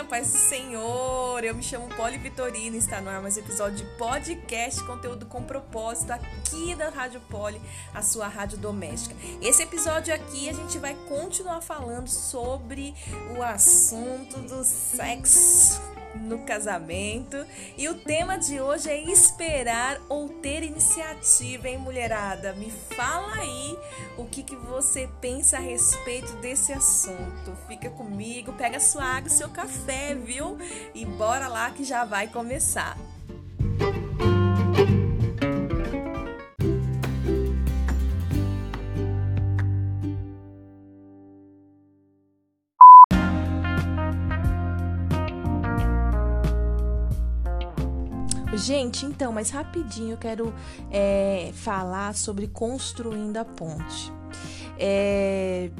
a paz do Senhor. Eu me chamo Poli Vitorino, está no ar mais um episódio de podcast, conteúdo com propósito aqui da Rádio Poli, a sua rádio doméstica. Esse episódio aqui a gente vai continuar falando sobre o assunto do sexo no casamento. E o tema de hoje é esperar ou ter iniciativa, hein, mulherada? Me fala aí o que, que você pensa a respeito desse assunto. Fica comigo, pega sua água e seu café, viu? E bora lá que já vai começar. Gente, então, mas rapidinho eu quero é, falar sobre construindo a ponte. É,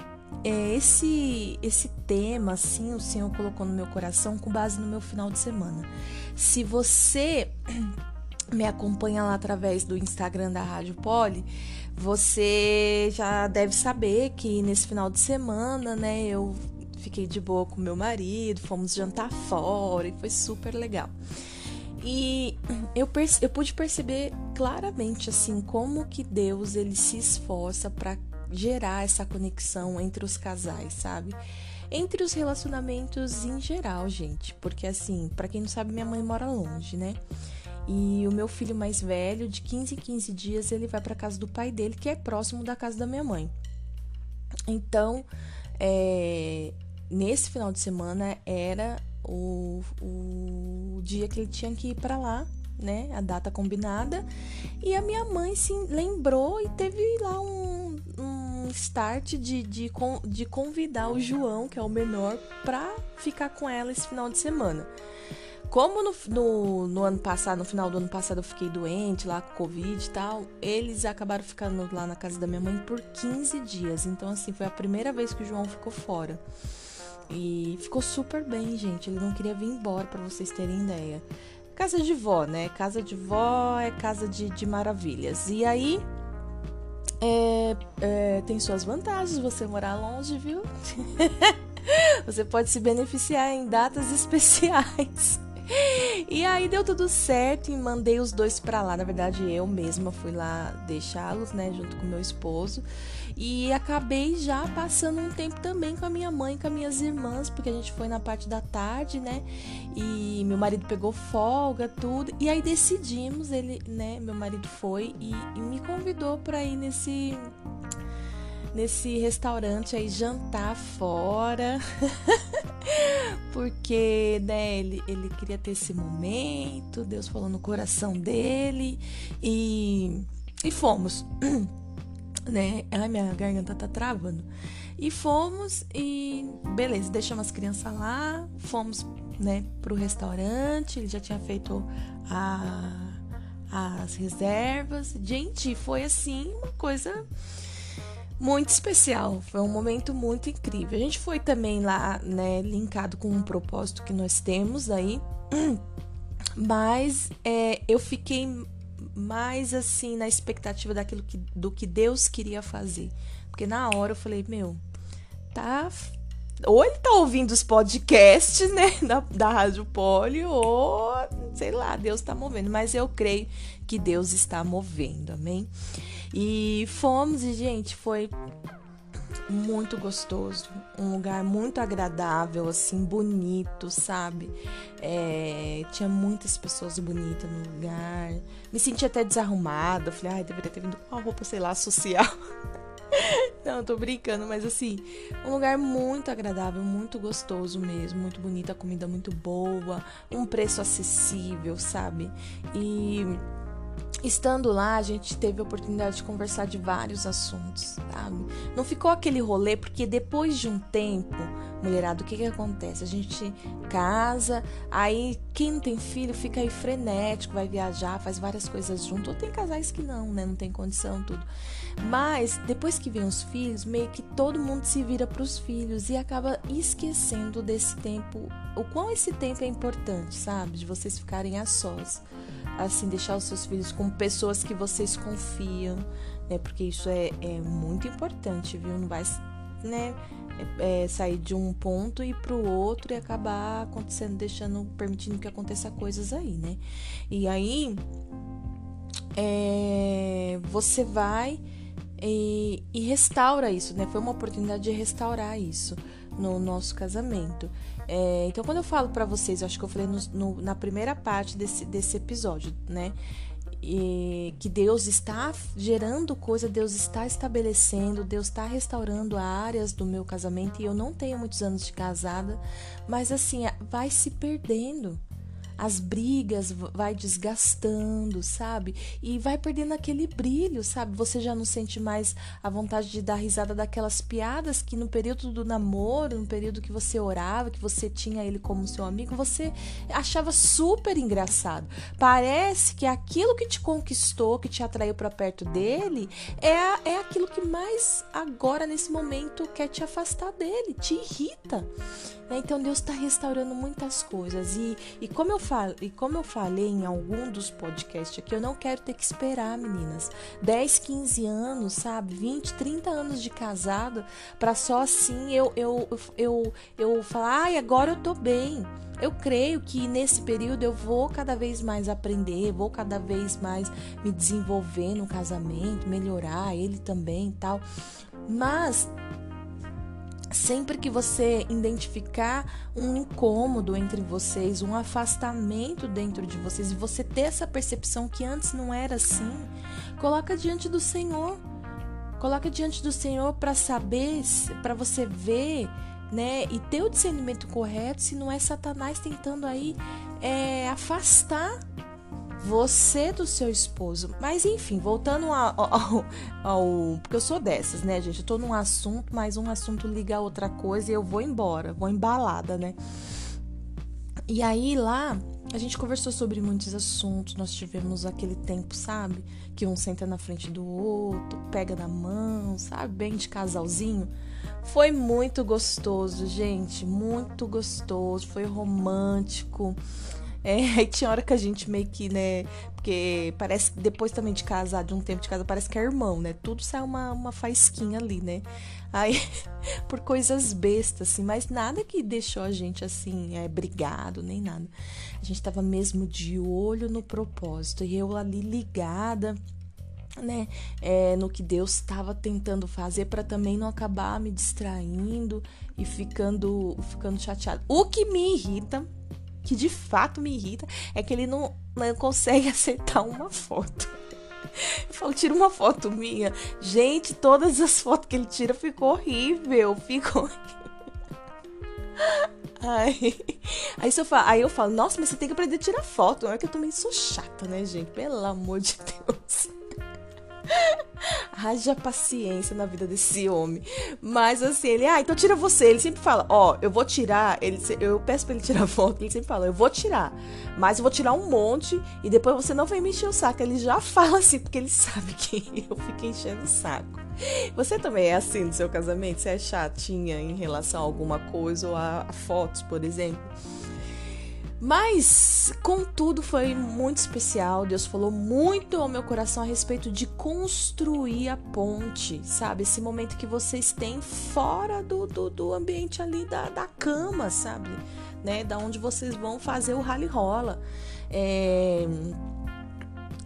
é, esse, esse tema, assim, o Senhor colocou no meu coração com base no meu final de semana. Se você me acompanha lá através do Instagram da Rádio Poli, você já deve saber que nesse final de semana, né, eu fiquei de boa com meu marido, fomos jantar fora e foi super legal. E eu, eu pude perceber claramente assim como que Deus ele se esforça para gerar essa conexão entre os casais, sabe? Entre os relacionamentos em geral, gente, porque assim, para quem não sabe, minha mãe mora longe, né? E o meu filho mais velho, de 15 em 15 dias, ele vai para casa do pai dele, que é próximo da casa da minha mãe. Então, é, nesse final de semana era o, o dia que ele tinha que ir para lá, né? A data combinada. E a minha mãe se lembrou e teve lá um, um start de, de, de convidar o João, que é o menor, para ficar com ela esse final de semana. Como no, no, no, ano passado, no final do ano passado, eu fiquei doente lá com Covid e tal, eles acabaram ficando lá na casa da minha mãe por 15 dias. Então, assim, foi a primeira vez que o João ficou fora. E ficou super bem, gente. Ele não queria vir embora, para vocês terem ideia. Casa de vó, né? Casa de vó é casa de, de maravilhas. E aí, é, é, tem suas vantagens você morar longe, viu? você pode se beneficiar em datas especiais. E aí deu tudo certo e mandei os dois para lá. Na verdade, eu mesma fui lá deixá-los, né, junto com meu esposo. E acabei já passando um tempo também com a minha mãe, com as minhas irmãs, porque a gente foi na parte da tarde, né? E meu marido pegou folga, tudo. E aí decidimos, ele, né, meu marido foi e, e me convidou para ir nesse nesse restaurante aí jantar fora. Porque, né, ele, ele queria ter esse momento, Deus falou no coração dele e, e fomos. né? Ai, minha garganta tá travando. E fomos e beleza, deixamos as crianças lá, fomos, né, pro restaurante, ele já tinha feito a, as reservas. Gente, foi assim uma coisa muito especial. Foi um momento muito incrível. A gente foi também lá, né, linkado com um propósito que nós temos aí. Mas é, eu fiquei mais assim na expectativa daquilo que, do que Deus queria fazer. Porque na hora eu falei, meu, tá. Ou ele tá ouvindo os podcasts, né, da, da Rádio Poli, ou sei lá, Deus tá movendo. Mas eu creio que Deus está movendo, amém? E fomos e, gente, foi muito gostoso, um lugar muito agradável, assim, bonito, sabe? É, tinha muitas pessoas bonitas no lugar. Me senti até desarrumada. Falei, ai, deveria ter vindo com uma roupa, sei lá, social. Não, tô brincando, mas assim, um lugar muito agradável, muito gostoso mesmo, muito bonita, comida muito boa, um preço acessível, sabe? E Estando lá, a gente teve a oportunidade de conversar de vários assuntos, sabe? Não ficou aquele rolê, porque depois de um tempo, mulherada, o que que acontece? A gente casa, aí quem não tem filho fica aí frenético, vai viajar, faz várias coisas junto. Ou tem casais que não, né? Não tem condição, tudo. Mas depois que vem os filhos, meio que todo mundo se vira para os filhos e acaba esquecendo desse tempo, o quão esse tempo é importante, sabe? De vocês ficarem a sós assim, deixar os seus filhos com pessoas que vocês confiam, né? Porque isso é, é muito importante, viu? Não vai né, é, sair de um ponto e para o outro e acabar acontecendo, deixando, permitindo que aconteça coisas aí, né? E aí é, você vai e, e, restaura isso, né? Foi uma oportunidade de restaurar isso no nosso casamento. É, então, quando eu falo para vocês, eu acho que eu falei no, no, na primeira parte desse, desse episódio, né? E que Deus está gerando coisa, Deus está estabelecendo, Deus está restaurando áreas do meu casamento e eu não tenho muitos anos de casada, mas assim, vai se perdendo as brigas vai desgastando, sabe? E vai perdendo aquele brilho, sabe? Você já não sente mais a vontade de dar risada daquelas piadas que no período do namoro, no período que você orava, que você tinha ele como seu amigo, você achava super engraçado. Parece que aquilo que te conquistou, que te atraiu para perto dele, é, é aquilo que mais agora, nesse momento, quer te afastar dele, te irrita. Né? Então Deus está restaurando muitas coisas. E, e, como eu fal, e como eu falei em algum dos podcasts aqui, eu não quero ter que esperar, meninas, 10, 15 anos, sabe? 20, 30 anos de casada para só assim eu, eu, eu, eu, eu falar, ai, agora eu tô bem. Eu creio que nesse período eu vou cada vez mais aprender, vou cada vez mais me desenvolver no casamento, melhorar ele também e tal. Mas Sempre que você identificar um incômodo entre vocês, um afastamento dentro de vocês e você ter essa percepção que antes não era assim, coloca diante do Senhor. Coloca diante do Senhor para saber, para você ver, né, e ter o discernimento correto se não é Satanás tentando aí é, afastar você do seu esposo. Mas enfim, voltando ao, ao, ao, Porque eu sou dessas, né, gente? Eu tô num assunto, mas um assunto liga a outra coisa e eu vou embora, vou embalada, né? E aí lá a gente conversou sobre muitos assuntos, nós tivemos aquele tempo, sabe? Que um senta na frente do outro, pega na mão, sabe? Bem de casalzinho. Foi muito gostoso, gente, muito gostoso, foi romântico. É, aí tinha hora que a gente meio que, né? Porque parece depois também de casar, de um tempo de casa, parece que é irmão, né? Tudo sai uma, uma faísquinha ali, né? Aí, por coisas bestas, assim, mas nada que deixou a gente assim, é, brigado, nem nada. A gente tava mesmo de olho no propósito. E eu ali ligada né, é, no que Deus estava tentando fazer para também não acabar me distraindo e ficando ficando chateado. O que me irrita que de fato me irrita é que ele não, não consegue acertar uma foto. Eu falo, tira uma foto minha. Gente, todas as fotos que ele tira ficou horrível. Ficou Ai. Aí, eu falo, aí eu falo, nossa, mas você tem que aprender a tirar foto. Não é que eu também sou chata, né, gente? Pelo amor de Deus. Haja paciência na vida desse homem. Mas assim, ele, ah, então tira você. Ele sempre fala, ó, oh, eu vou tirar. Ele, eu peço pra ele tirar foto. Ele sempre fala, eu vou tirar. Mas eu vou tirar um monte e depois você não vai me encher o saco. Ele já fala assim, porque ele sabe que eu fico enchendo o saco. Você também é assim no seu casamento? Você é chatinha em relação a alguma coisa ou a, a fotos, por exemplo? Mas, contudo, foi muito especial. Deus falou muito ao meu coração a respeito de construir a ponte, sabe? Esse momento que vocês têm fora do, do, do ambiente ali da, da cama, sabe? Né? Da onde vocês vão fazer o rally rola. É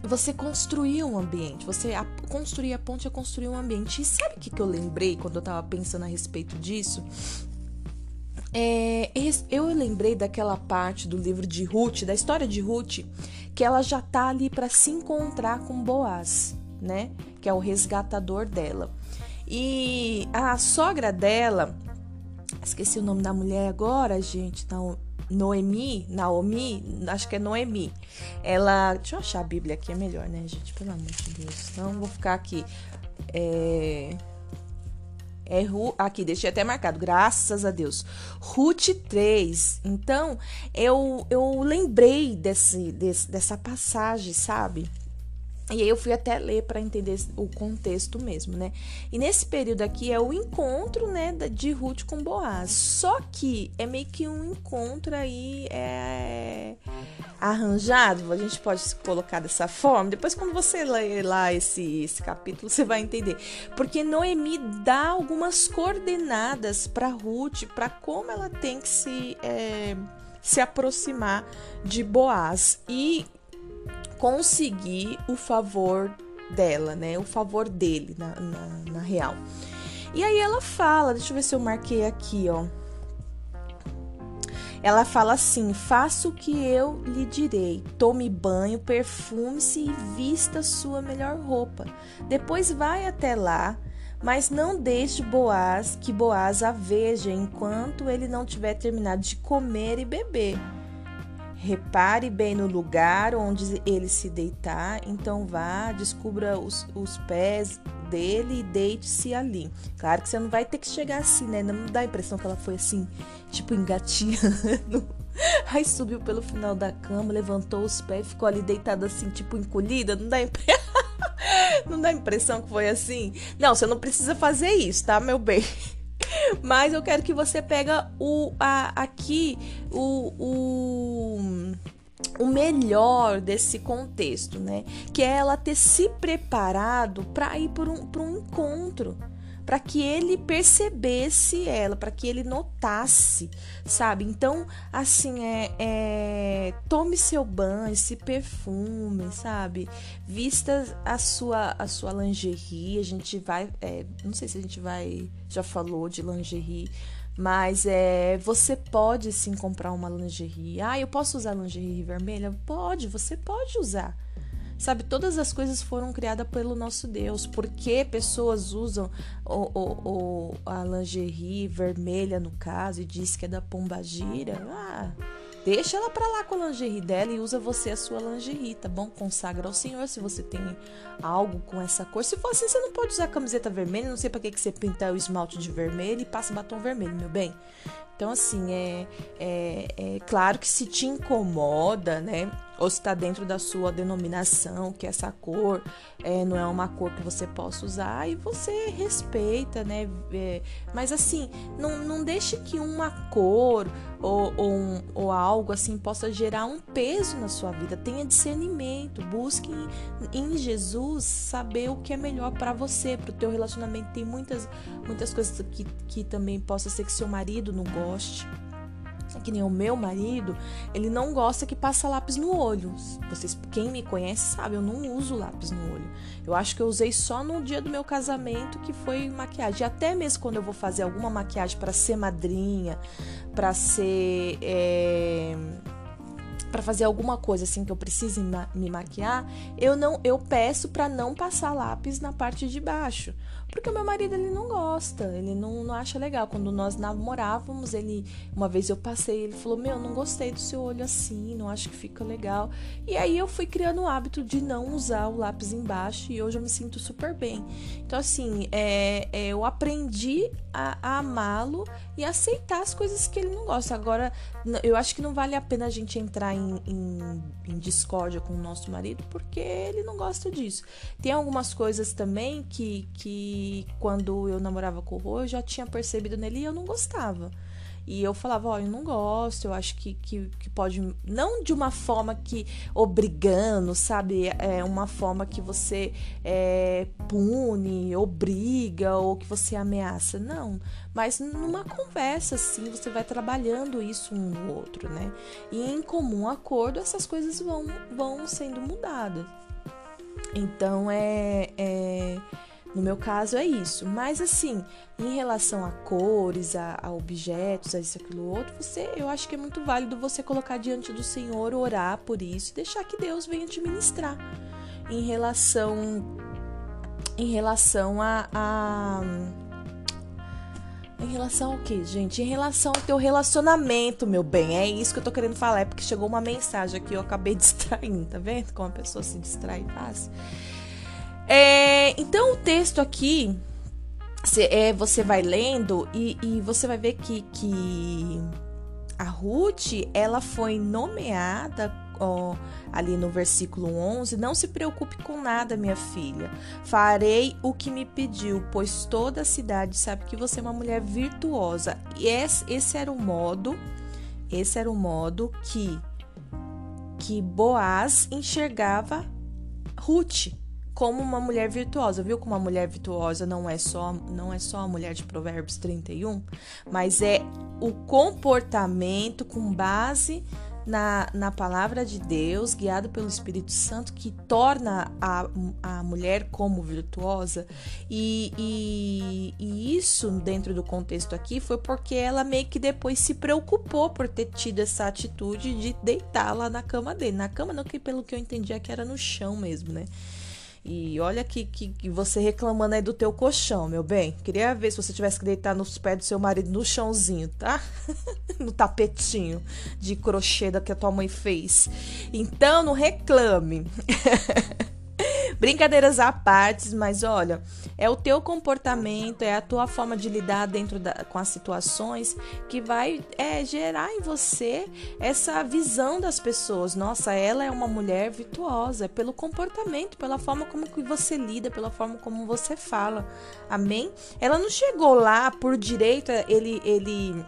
você construir um ambiente, você a, construir a ponte é construir um ambiente. E sabe o que, que eu lembrei quando eu tava pensando a respeito disso? É, eu lembrei daquela parte do livro de Ruth, da história de Ruth, que ela já tá ali para se encontrar com Boaz, né? Que é o resgatador dela. E a sogra dela, esqueci o nome da mulher agora, gente, não, Noemi, Naomi, acho que é Noemi. Ela, deixa eu achar a Bíblia aqui, é melhor, né, gente? Pelo amor de Deus, não vou ficar aqui. É é Ru, aqui, deixei até marcado, graças a Deus. Ruth 3. Então, eu, eu lembrei desse, desse, dessa passagem, sabe? E aí eu fui até ler para entender o contexto mesmo, né? E nesse período aqui é o encontro, né, de Ruth com Boaz. Só que é meio que um encontro aí é arranjado, a gente pode colocar dessa forma. Depois quando você ler lá esse, esse capítulo, você vai entender. Porque Noemi dá algumas coordenadas para Ruth, para como ela tem que se é, se aproximar de Boaz. E conseguir o favor dela, né? O favor dele, na, na, na real. E aí ela fala, deixa eu ver se eu marquei aqui, ó. Ela fala assim: faça o que eu lhe direi. Tome banho, perfume-se e vista sua melhor roupa. Depois vai até lá, mas não deixe Boaz que Boaz a veja enquanto ele não tiver terminado de comer e beber. Repare bem no lugar onde ele se deitar, então vá, descubra os, os pés dele e deite-se ali. Claro que você não vai ter que chegar assim, né? Não dá a impressão que ela foi assim, tipo engatinhando. Aí subiu pelo final da cama, levantou os pés, ficou ali deitada assim, tipo encolhida. Não dá impressão. não dá impressão que foi assim? Não, você não precisa fazer isso, tá, meu bem? Mas eu quero que você pega o a, aqui o, o o melhor desse contexto, né? Que é ela ter se preparado para ir por um, um encontro para que ele percebesse ela, para que ele notasse, sabe? Então, assim, é, é, tome seu banho, se perfume, sabe? Vista a sua a sua lingerie, a gente vai, é, não sei se a gente vai, já falou de lingerie, mas é, você pode sim comprar uma lingerie. Ah, eu posso usar lingerie vermelha? Pode, você pode usar. Sabe, todas as coisas foram criadas pelo nosso Deus. Por que pessoas usam o, o, o, a lingerie vermelha, no caso, e diz que é da pombagira? Ah, deixa ela pra lá com a lingerie dela e usa você a sua lingerie, tá bom? Consagra ao Senhor se você tem algo com essa cor. Se for assim, você não pode usar camiseta vermelha. Não sei pra que, que você pinta o esmalte de vermelho e passa batom vermelho, meu bem. Então, assim, é, é, é claro que se te incomoda, né? Ou se está dentro da sua denominação, que essa cor é, não é uma cor que você possa usar, e você respeita, né? É, mas assim, não, não deixe que uma cor ou, ou, um, ou, algo assim possa gerar um peso na sua vida. Tenha discernimento, busque em, em Jesus saber o que é melhor para você, para o teu relacionamento. Tem muitas, muitas coisas que, que também possa ser que seu marido não goste que nem o meu marido, ele não gosta que passa lápis no olho. Vocês, quem me conhece sabe, eu não uso lápis no olho. Eu acho que eu usei só no dia do meu casamento, que foi maquiagem. E até mesmo quando eu vou fazer alguma maquiagem para ser madrinha, para ser é para fazer alguma coisa assim que eu precise me maquiar, eu não eu peço para não passar lápis na parte de baixo, porque o meu marido ele não gosta, ele não, não acha legal. Quando nós namorávamos, ele uma vez eu passei, ele falou: "Meu, não gostei do seu olho assim, não acho que fica legal". E aí eu fui criando o hábito de não usar o lápis embaixo e hoje eu me sinto super bem. Então assim, é, é eu aprendi a, a amá-lo e aceitar as coisas que ele não gosta. Agora, eu acho que não vale a pena a gente entrar em em, em, discórdia com o nosso marido porque ele não gosta disso. Tem algumas coisas também que, que quando eu namorava com o Rô, eu já tinha percebido nele e eu não gostava. E eu falava, ó, oh, eu não gosto, eu acho que, que, que, pode. Não de uma forma que obrigando, sabe? É uma forma que você é, pune, obriga ou que você ameaça. Não. Mas numa conversa, assim, você vai trabalhando isso um no outro, né? E em comum acordo, essas coisas vão, vão sendo mudadas. Então é, é no meu caso é isso. Mas assim, em relação a cores, a, a, objetos, a isso, aquilo, outro, você, eu acho que é muito válido você colocar diante do Senhor, orar por isso e deixar que Deus venha te ministrar. Em relação. Em relação a, a em relação ao que, gente? Em relação ao teu relacionamento, meu bem. É isso que eu tô querendo falar. É porque chegou uma mensagem aqui, eu acabei distraindo, tá vendo? Como a pessoa se distrai fácil. É, então o texto aqui cê, é, você vai lendo e, e, você vai ver que, que a Ruth ela foi nomeada ó, ali no versículo 11: Não se preocupe com nada, minha filha. Farei o que me pediu, pois toda a cidade sabe que você é uma mulher virtuosa. E esse, esse era o modo, esse era o modo que que Boaz enxergava Ruth como uma mulher virtuosa. Viu como uma mulher virtuosa não é só não é só a mulher de Provérbios 31, mas é o comportamento com base na, na palavra de Deus, guiado pelo Espírito Santo, que torna a, a mulher como virtuosa. E, e, e, isso, dentro do contexto aqui, foi porque ela meio que depois se preocupou por ter tido essa atitude de deitar lá na cama dele. Na cama, não, que pelo que eu entendia que era no chão mesmo, né? E olha que, que, que, você reclamando aí do teu colchão, meu bem. Queria ver se você tivesse que deitar nos pés do seu marido no chãozinho, tá? no tapetinho de crochê da que a tua mãe fez. Então, não reclame. Brincadeiras à parte, mas olha, é o teu comportamento, é a tua forma de lidar dentro da, com as situações que vai é, gerar em você essa visão das pessoas. Nossa, ela é uma mulher virtuosa, é pelo comportamento, pela forma como que você lida, pela forma como você fala. Amém? Ela não chegou lá por direito, ele ele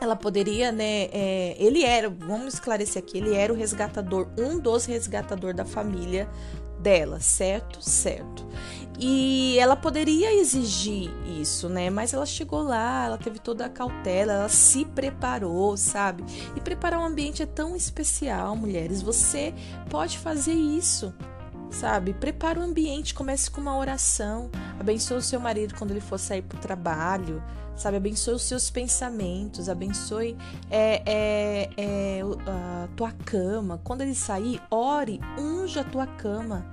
ela poderia, né? É, ele era, vamos esclarecer aqui, ele era o resgatador, um dos resgatadores da família dela, certo? Certo. E ela poderia exigir isso, né? Mas ela chegou lá, ela teve toda a cautela, ela se preparou, sabe? E preparar um ambiente é tão especial, mulheres. Você pode fazer isso, sabe? Prepara o ambiente, comece com uma oração, abençoe o seu marido quando ele for sair para o trabalho, sabe? Abençoe os seus pensamentos, abençoe é, é, é, a tua cama. Quando ele sair, ore, unja a tua cama.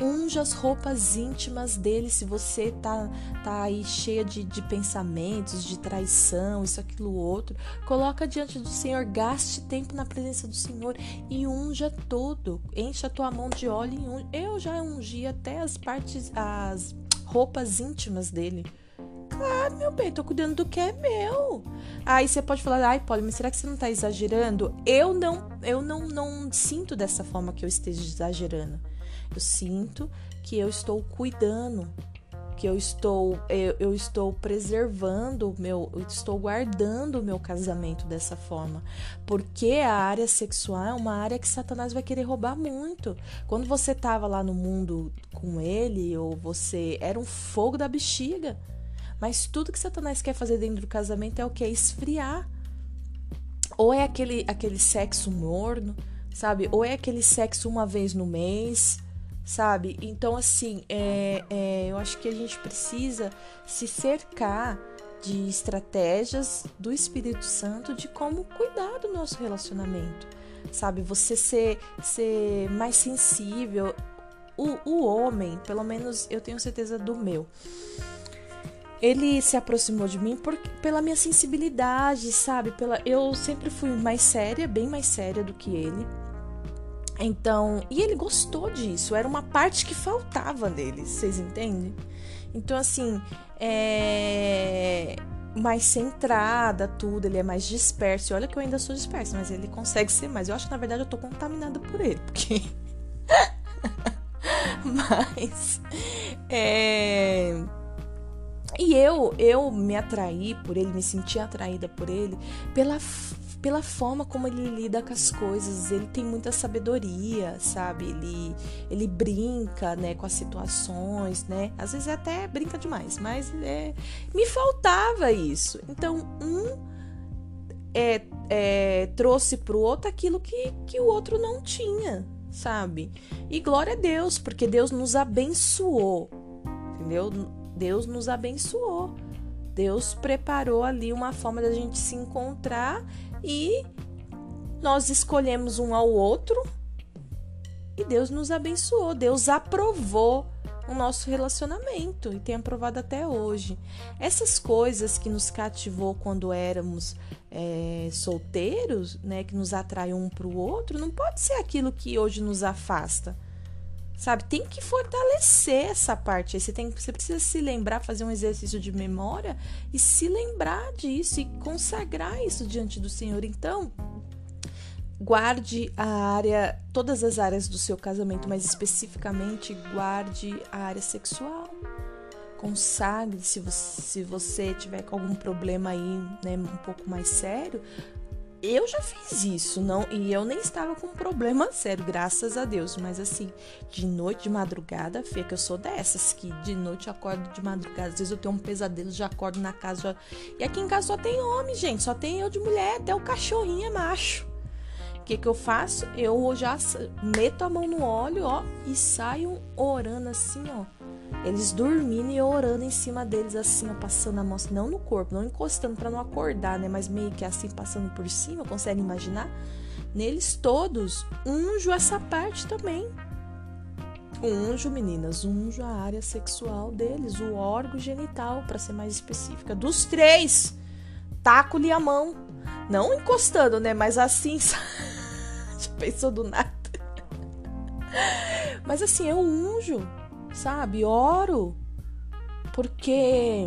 Unja as roupas íntimas dele se você tá, tá aí cheia de, de pensamentos, de traição, isso, aquilo, outro. Coloca diante do Senhor, gaste tempo na presença do Senhor e unja todo. Enche a tua mão de óleo e unja. Eu já ungi até as partes, as roupas íntimas dele. Claro, meu bem, tô cuidando do que é meu. Aí você pode falar, ai, Polly, mas será que você não tá exagerando? Eu não, eu não, não sinto dessa forma que eu esteja exagerando. Eu sinto que eu estou cuidando, que eu estou, eu, eu estou preservando o meu, eu estou guardando o meu casamento dessa forma. Porque a área sexual é uma área que Satanás vai querer roubar muito. Quando você tava lá no mundo com ele, ou você era um fogo da bexiga. Mas tudo que Satanás quer fazer dentro do casamento é o que? É esfriar. Ou é aquele, aquele sexo morno, sabe? Ou é aquele sexo uma vez no mês, sabe? Então, assim, é, é, eu acho que a gente precisa se cercar de estratégias do Espírito Santo de como cuidar do nosso relacionamento, sabe? Você ser, ser mais sensível. O, o homem, pelo menos eu tenho certeza do meu, ele se aproximou de mim por, pela minha sensibilidade, sabe? Pela, eu sempre fui mais séria, bem mais séria do que ele. Então, e ele gostou disso, era uma parte que faltava nele, vocês entendem? Então, assim, é mais centrada, tudo, ele é mais disperso. E olha que eu ainda sou dispersa, mas ele consegue ser mais. Eu acho que na verdade eu tô contaminada por ele, porque. mas. É e eu, eu me atraí por ele, me senti atraída por ele pela, pela forma como ele lida com as coisas. Ele tem muita sabedoria, sabe? Ele, ele brinca, né, com as situações, né? Às vezes até brinca demais, mas é, me faltava isso. Então, um é, é, trouxe pro outro aquilo que, que o outro não tinha, sabe? E glória a Deus, porque Deus nos abençoou, entendeu? Deus nos abençoou. Deus preparou ali uma forma da gente se encontrar e nós escolhemos um ao outro e Deus nos abençoou. Deus aprovou o nosso relacionamento e tem aprovado até hoje. Essas coisas que nos cativou quando éramos é, solteiros, né, que nos atraiu um para o outro, não pode ser aquilo que hoje nos afasta. Sabe, tem que fortalecer essa parte. Você, tem, você precisa se lembrar, fazer um exercício de memória e se lembrar disso e consagrar isso diante do Senhor. Então, guarde a área, todas as áreas do seu casamento, mas especificamente guarde a área sexual. Consagre se você, se você tiver com algum problema aí, né, um pouco mais sério, eu já fiz isso, não, e eu nem estava com problema sério, graças a Deus. Mas assim, de noite, de madrugada, Fê, que eu sou dessas, que de noite eu acordo de madrugada. Às vezes eu tenho um pesadelo, já acordo na casa. Já... E aqui em casa só tem homem, gente, só tem eu de mulher, até o cachorrinho é macho. O que, que eu faço? Eu já meto a mão no óleo, ó, e saio orando assim, ó eles dormindo e orando em cima deles, assim, ó, passando a mão, assim, não no corpo, não encostando para não acordar, né? Mas meio que assim, passando por cima, consegue imaginar? Neles todos, unjo essa parte também. Unjo, meninas, unjo a área sexual deles, o órgão genital, para ser mais específica. Dos três, taco-lhe a mão. Não encostando, né? Mas assim, já pensou do nada. Mas assim, eu unjo sabe? Oro, porque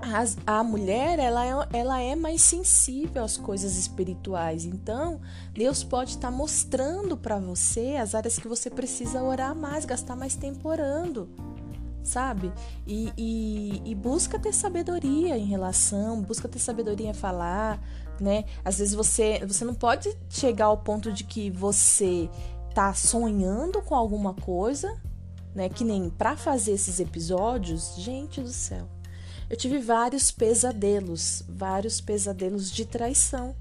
a, a mulher ela é, ela é mais sensível às coisas espirituais. Então, Deus pode estar tá mostrando para você as áreas que você precisa orar mais, gastar mais tempo orando, sabe? E, e, e busca ter sabedoria em relação, busca ter sabedoria em falar, né? Às vezes você, você não pode chegar ao ponto de que você tá sonhando com alguma coisa né? Que nem para fazer esses episódios, gente do céu. Eu tive vários pesadelos, vários pesadelos de traição.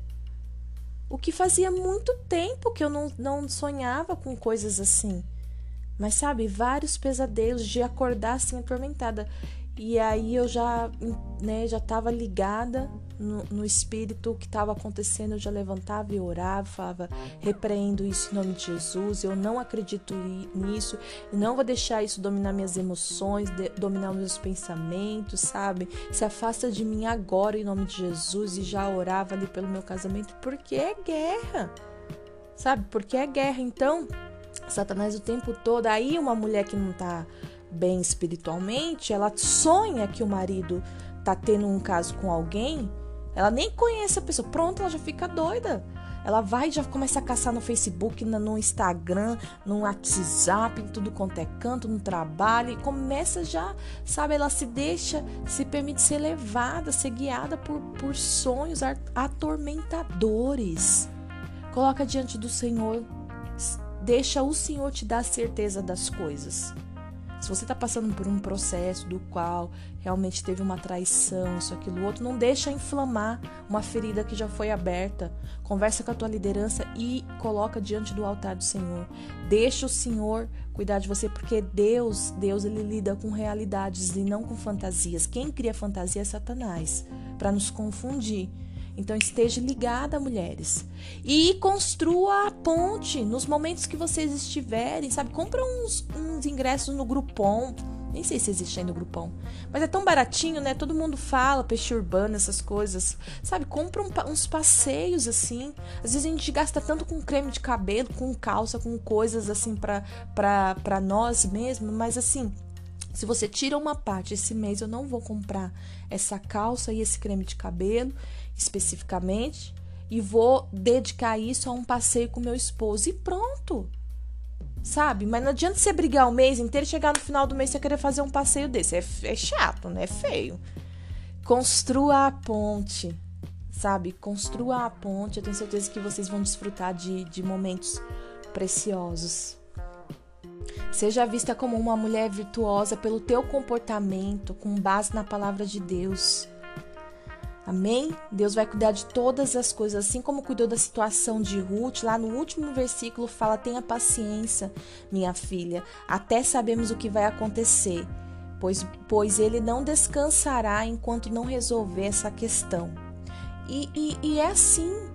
O que fazia muito tempo que eu não, não sonhava com coisas assim. Mas sabe, vários pesadelos de acordar assim atormentada. E aí eu já, né, já estava ligada no, no, espírito que estava acontecendo, eu já levantava e orava, falava, repreendo isso em nome de Jesus, eu não acredito nisso, não vou deixar isso dominar minhas emoções, de, dominar meus pensamentos, sabe? Se afasta de mim agora em nome de Jesus e já orava ali pelo meu casamento, porque é guerra, sabe? Porque é guerra. Então, Satanás o tempo todo, aí uma mulher que não tá bem espiritualmente, ela sonha que o marido tá tendo um caso com alguém, ela nem conhece a pessoa, pronto, ela já fica doida. Ela vai e já começa a caçar no Facebook, no Instagram, no WhatsApp, em tudo quanto é canto, no trabalho, e começa já, sabe, ela se deixa, se permite ser levada, ser guiada por, por sonhos atormentadores. Coloca diante do Senhor, deixa o Senhor te dar certeza das coisas. Se você está passando por um processo do qual realmente teve uma traição, isso, aquilo, outro, não deixa inflamar uma ferida que já foi aberta. Conversa com a tua liderança e coloca diante do altar do Senhor. Deixa o Senhor cuidar de você, porque Deus, Deus ele lida com realidades e não com fantasias. Quem cria fantasia é Satanás, para nos confundir. Então esteja ligada, mulheres. E construa a ponte nos momentos que vocês estiverem, sabe? Compra uns, uns ingressos no Groupon. Nem sei se existe ainda o Groupon. Mas é tão baratinho, né? Todo mundo fala, peixe urbano, essas coisas. Sabe? Compra um, uns passeios assim. Às vezes a gente gasta tanto com creme de cabelo, com calça, com coisas assim pra nós mesmos. Mas assim, se você tira uma parte esse mês, eu não vou comprar essa calça e esse creme de cabelo especificamente e vou dedicar isso a um passeio com meu esposo e pronto. Sabe? Mas não adianta você brigar o mês inteiro e chegar no final do mês e querer fazer um passeio desse. É, é chato, né? É feio. Construa a ponte, sabe? Construa a ponte. Eu tenho certeza que vocês vão desfrutar de, de momentos preciosos. Seja vista como uma mulher virtuosa pelo teu comportamento, com base na palavra de Deus. Amém? Deus vai cuidar de todas as coisas, assim como cuidou da situação de Ruth. Lá no último versículo fala: Tenha paciência, minha filha, até sabemos o que vai acontecer, pois, pois ele não descansará enquanto não resolver essa questão. E, e, e é assim,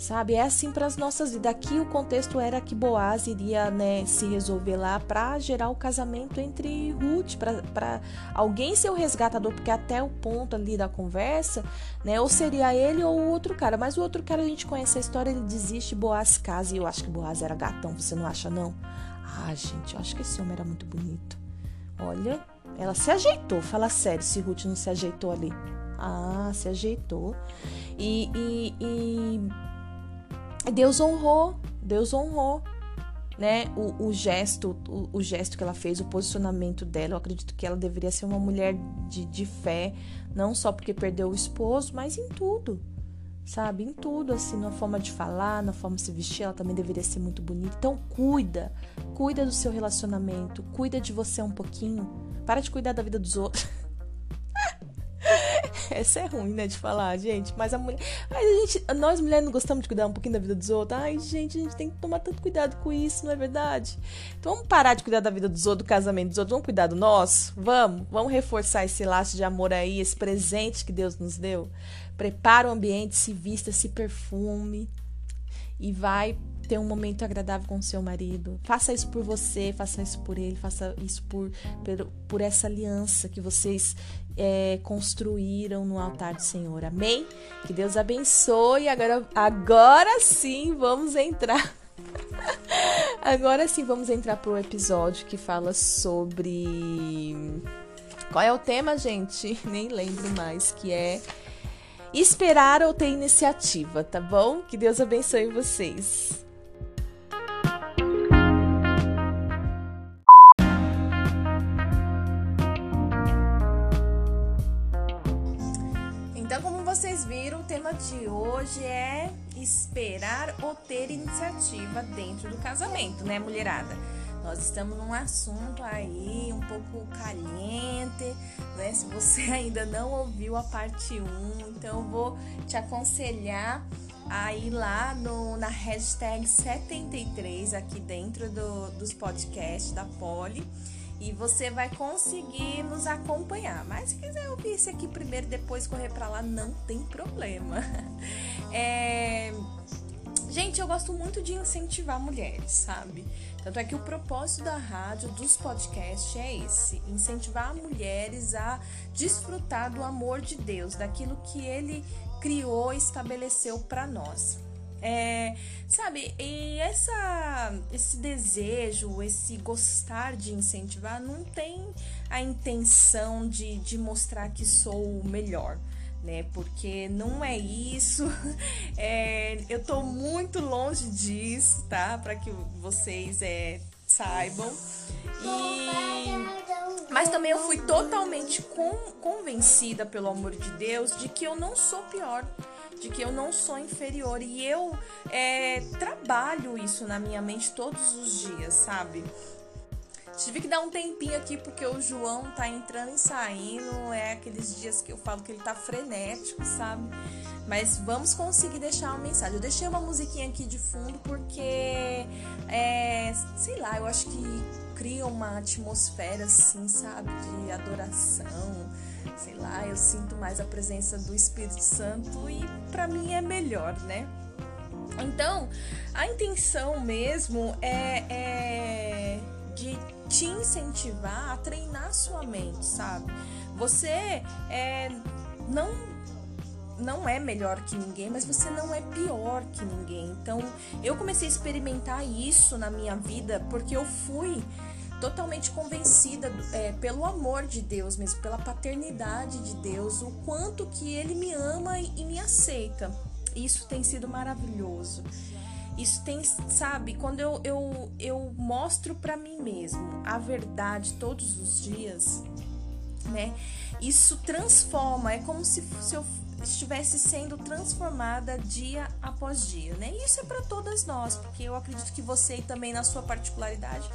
sabe? É assim para as nossas vidas. Aqui o contexto era que Boaz iria né, se resolver lá para gerar o casamento entre Ruth, para alguém ser o resgatador, porque até o ponto ali da conversa, né, ou seria ele ou o outro cara. Mas o outro cara a gente conhece a história, ele desiste, Boaz casa, e eu acho que Boaz era gatão, você não acha não? Ah, gente, eu acho que esse homem era muito bonito. Olha, ela se ajeitou, fala sério, se Ruth não se ajeitou ali. Ah, se ajeitou. e, e, e Deus honrou, Deus honrou, né? O, o gesto, o, o, gesto que ela fez, o posicionamento dela. Eu acredito que ela deveria ser uma mulher de, de fé, não só porque perdeu o esposo, mas em tudo, sabe? Em tudo, assim, na forma de falar, na forma de se vestir, ela também deveria ser muito bonita. Então, cuida, cuida do seu relacionamento, cuida de você um pouquinho. Para de cuidar da vida dos outros. Essa é ruim, né, de falar, gente. Mas a mulher. Mas a gente, nós mulheres não gostamos de cuidar um pouquinho da vida dos outros. Ai, gente, a gente tem que tomar tanto cuidado com isso, não é verdade? Então vamos parar de cuidar da vida dos outros, do casamento dos outros. Vamos cuidar do nosso? Vamos. Vamos reforçar esse laço de amor aí, esse presente que Deus nos deu. Prepara o ambiente, se vista, se perfume. E vai ter um momento agradável com seu marido. Faça isso por você, faça isso por ele, faça isso por, por, por essa aliança que vocês é, construíram no altar do Senhor. Amém? Que Deus abençoe. Agora, agora sim vamos entrar. agora sim vamos entrar para o episódio que fala sobre. Qual é o tema, gente? Nem lembro mais. Que é esperar ou ter iniciativa, tá bom? Que Deus abençoe vocês. Tema de hoje é esperar ou ter iniciativa dentro do casamento, né, mulherada? Nós estamos num assunto aí um pouco caliente, né? Se você ainda não ouviu a parte 1, então eu vou te aconselhar a ir lá no, na hashtag 73 aqui dentro do, dos podcasts da Poli e você vai conseguir nos acompanhar. Mas se quiser ouvir esse aqui primeiro depois correr para lá, não tem problema. É... Gente, eu gosto muito de incentivar mulheres, sabe? Tanto é que o propósito da rádio, dos podcasts é esse: incentivar mulheres a desfrutar do amor de Deus, daquilo que Ele criou e estabeleceu para nós. É, sabe, e essa, esse desejo, esse gostar de incentivar não tem a intenção de, de mostrar que sou o melhor, né? Porque não é isso. É, eu tô muito longe disso, tá? Para que vocês é, saibam. E... Mas também eu fui totalmente convencida pelo amor de Deus de que eu não sou pior de que eu não sou inferior e eu é, trabalho isso na minha mente todos os dias, sabe? Tive que dar um tempinho aqui porque o João tá entrando e saindo. É aqueles dias que eu falo que ele tá frenético, sabe? Mas vamos conseguir deixar uma mensagem. Eu deixei uma musiquinha aqui de fundo porque, é, sei lá, eu acho que cria uma atmosfera assim, sabe? De adoração sei lá, eu sinto mais a presença do Espírito Santo e para mim é melhor, né? Então, a intenção mesmo é, é de te incentivar a treinar sua mente, sabe? Você é, não não é melhor que ninguém, mas você não é pior que ninguém. Então, eu comecei a experimentar isso na minha vida porque eu fui totalmente convencida é, pelo amor de Deus mesmo, pela paternidade de Deus, o quanto que Ele me ama e me aceita. Isso tem sido maravilhoso. Isso tem, sabe, quando eu, eu, eu mostro para mim mesmo a verdade todos os dias, né? Isso transforma, é como se, se eu estivesse sendo transformada dia após dia, né? Isso é para todas nós, porque eu acredito que você também na sua particularidade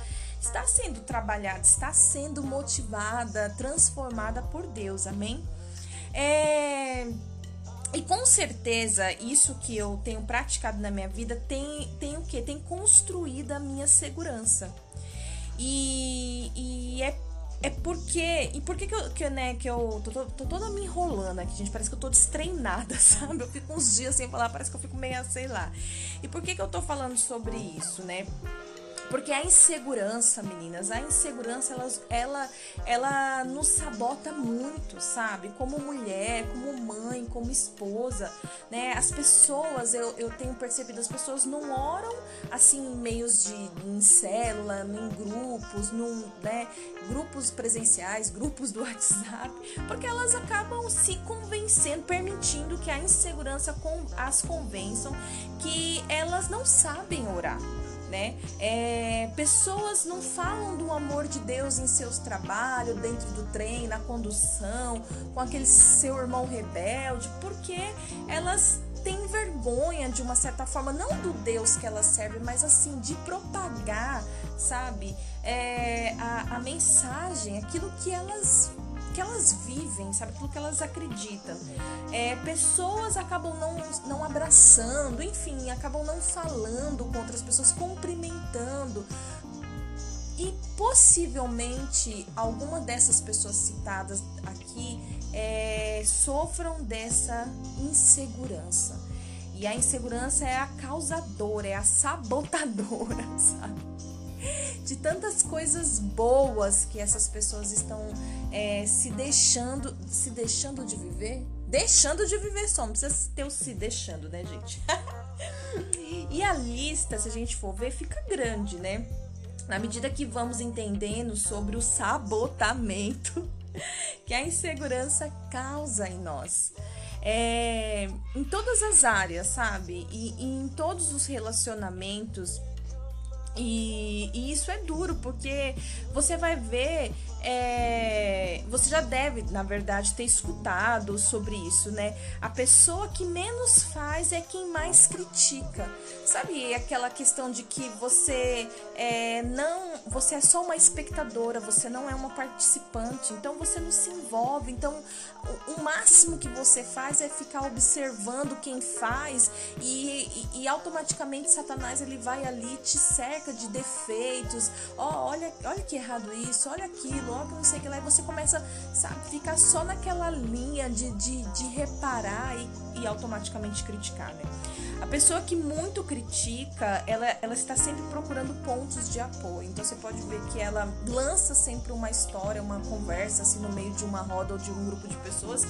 está sendo trabalhada, está sendo motivada, transformada por Deus, amém? É... E com certeza isso que eu tenho praticado na minha vida tem, tem o que? Tem construído a minha segurança. E, e é, é porque. E por que, que eu, que, né, que eu tô, tô, tô, toda me enrolando aqui, gente? Parece que eu tô destreinada, sabe? Eu fico uns dias sem falar, parece que eu fico meio, sei lá. E por que, que eu tô falando sobre isso, né? Porque a insegurança, meninas, a insegurança ela, ela, ela nos sabota muito, sabe? Como mulher, como mãe, como esposa, né? As pessoas, eu, eu tenho percebido, as pessoas não oram assim em meios de em célula, em grupos, num, né? Grupos presenciais, grupos do WhatsApp, porque elas acabam se convencendo, permitindo que a insegurança as convençam que elas não sabem orar né? É, pessoas não falam do amor de Deus em seus trabalhos, dentro do trem, na condução, com aquele seu irmão rebelde, porque elas têm vergonha de uma certa forma, não do Deus que elas servem, mas assim, de propagar, sabe? É, a, a mensagem, aquilo que elas que elas vivem, sabe? Aquilo que elas acreditam. É, pessoas acabam não, não abraçando, enfim, acabam não falando com outras pessoas, cumprimentando. E possivelmente alguma dessas pessoas citadas aqui é, sofram dessa insegurança. E a insegurança é a causadora, é a sabotadora, sabe? De tantas coisas boas que essas pessoas estão é, se deixando, se deixando de viver, deixando de viver só, não precisa ter o se deixando, né, gente? e a lista, se a gente for ver, fica grande, né? Na medida que vamos entendendo sobre o sabotamento que a insegurança causa em nós. É, em todas as áreas, sabe? E, e em todos os relacionamentos, e, e, isso é duro, porque você vai ver é, você já deve, na verdade, ter escutado sobre isso, né? A pessoa que menos faz é quem mais critica. Sabe aquela questão de que você é, não, você é só uma espectadora, você não é uma participante, então você não se envolve. Então, o, o máximo que você faz é ficar observando quem faz e, e, e automaticamente Satanás ele vai ali te cerca de defeitos. Oh, olha, olha que errado isso, olha aquilo não sei o que lá, e você começa, sabe, ficar só naquela linha de, de, de reparar e, e automaticamente criticar, né? A pessoa que muito critica, ela, ela está sempre procurando pontos de apoio. Então você pode ver que ela lança sempre uma história, uma conversa, assim, no meio de uma roda ou de um grupo de pessoas.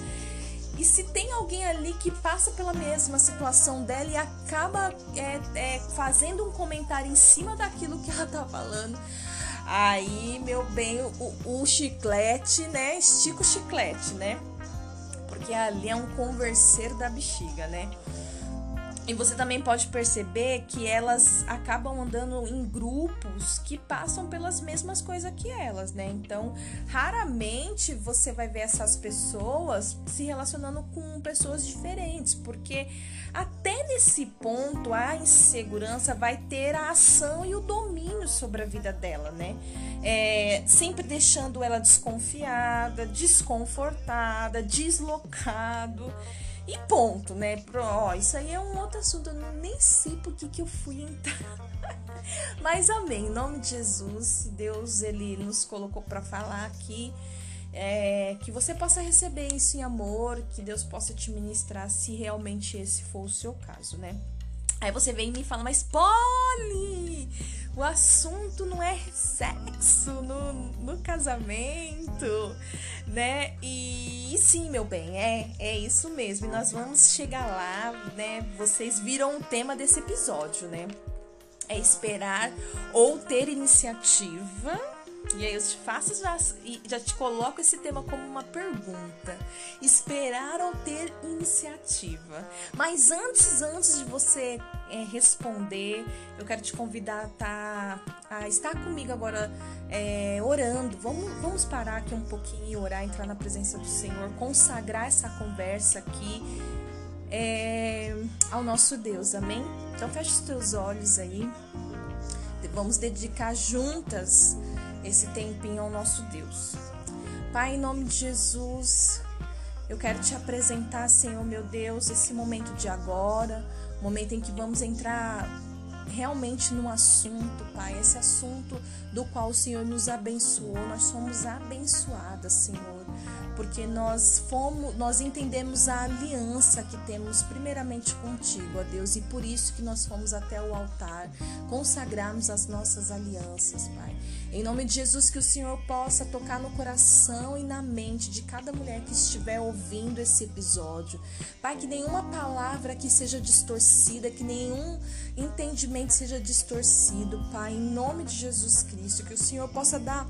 E se tem alguém ali que passa pela mesma situação dela e acaba é, é, fazendo um comentário em cima daquilo que ela tá falando, Aí, meu bem, o, o chiclete, né? Estica o chiclete, né? Porque ali é um converser da bexiga, né? E você também pode perceber que elas acabam andando em grupos que passam pelas mesmas coisas que elas, né? Então, raramente você vai ver essas pessoas se relacionando com pessoas diferentes, porque até nesse ponto a insegurança vai ter a ação e o domínio sobre a vida dela, né? É, sempre deixando ela desconfiada, desconfortada, deslocado. E ponto, né? Ó, isso aí é um outro assunto, eu nem sei por que, que eu fui entrar. Mas amém, em nome de Jesus, Deus ele nos colocou para falar aqui. É, que você possa receber isso em amor, que Deus possa te ministrar se realmente esse for o seu caso, né? Aí você vem e me fala, mas Polly, o assunto não é sexo no, no casamento, né? E, e, sim, meu bem, é, é isso mesmo. E nós vamos chegar lá, né? Vocês viram o tema desse episódio, né? É esperar ou ter iniciativa e aí eu te faço já, já te coloco esse tema como uma pergunta. Esperar ou ter iniciativa. Mas antes, antes de você é, responder, eu quero te convidar a, tá, a estar comigo agora é, orando. Vamos, vamos parar aqui um pouquinho e orar, entrar na presença do Senhor, consagrar essa conversa aqui é, ao nosso Deus, amém? Então feche os teus olhos aí. Vamos dedicar juntas esse tempinho ao nosso Deus. Pai, em nome de Jesus, eu quero te apresentar, Senhor meu Deus, esse momento de agora, momento em que vamos entrar realmente num assunto, Pai, esse assunto do qual o Senhor nos abençoou, nós somos abençoadas, Senhor porque nós fomos, nós entendemos a aliança que temos primeiramente contigo, ó Deus, e por isso que nós fomos até o altar consagrarmos as nossas alianças, Pai. Em nome de Jesus, que o Senhor possa tocar no coração e na mente de cada mulher que estiver ouvindo esse episódio. Pai, que nenhuma palavra aqui seja distorcida, que nenhum entendimento seja distorcido, Pai, em nome de Jesus Cristo, que o Senhor possa dar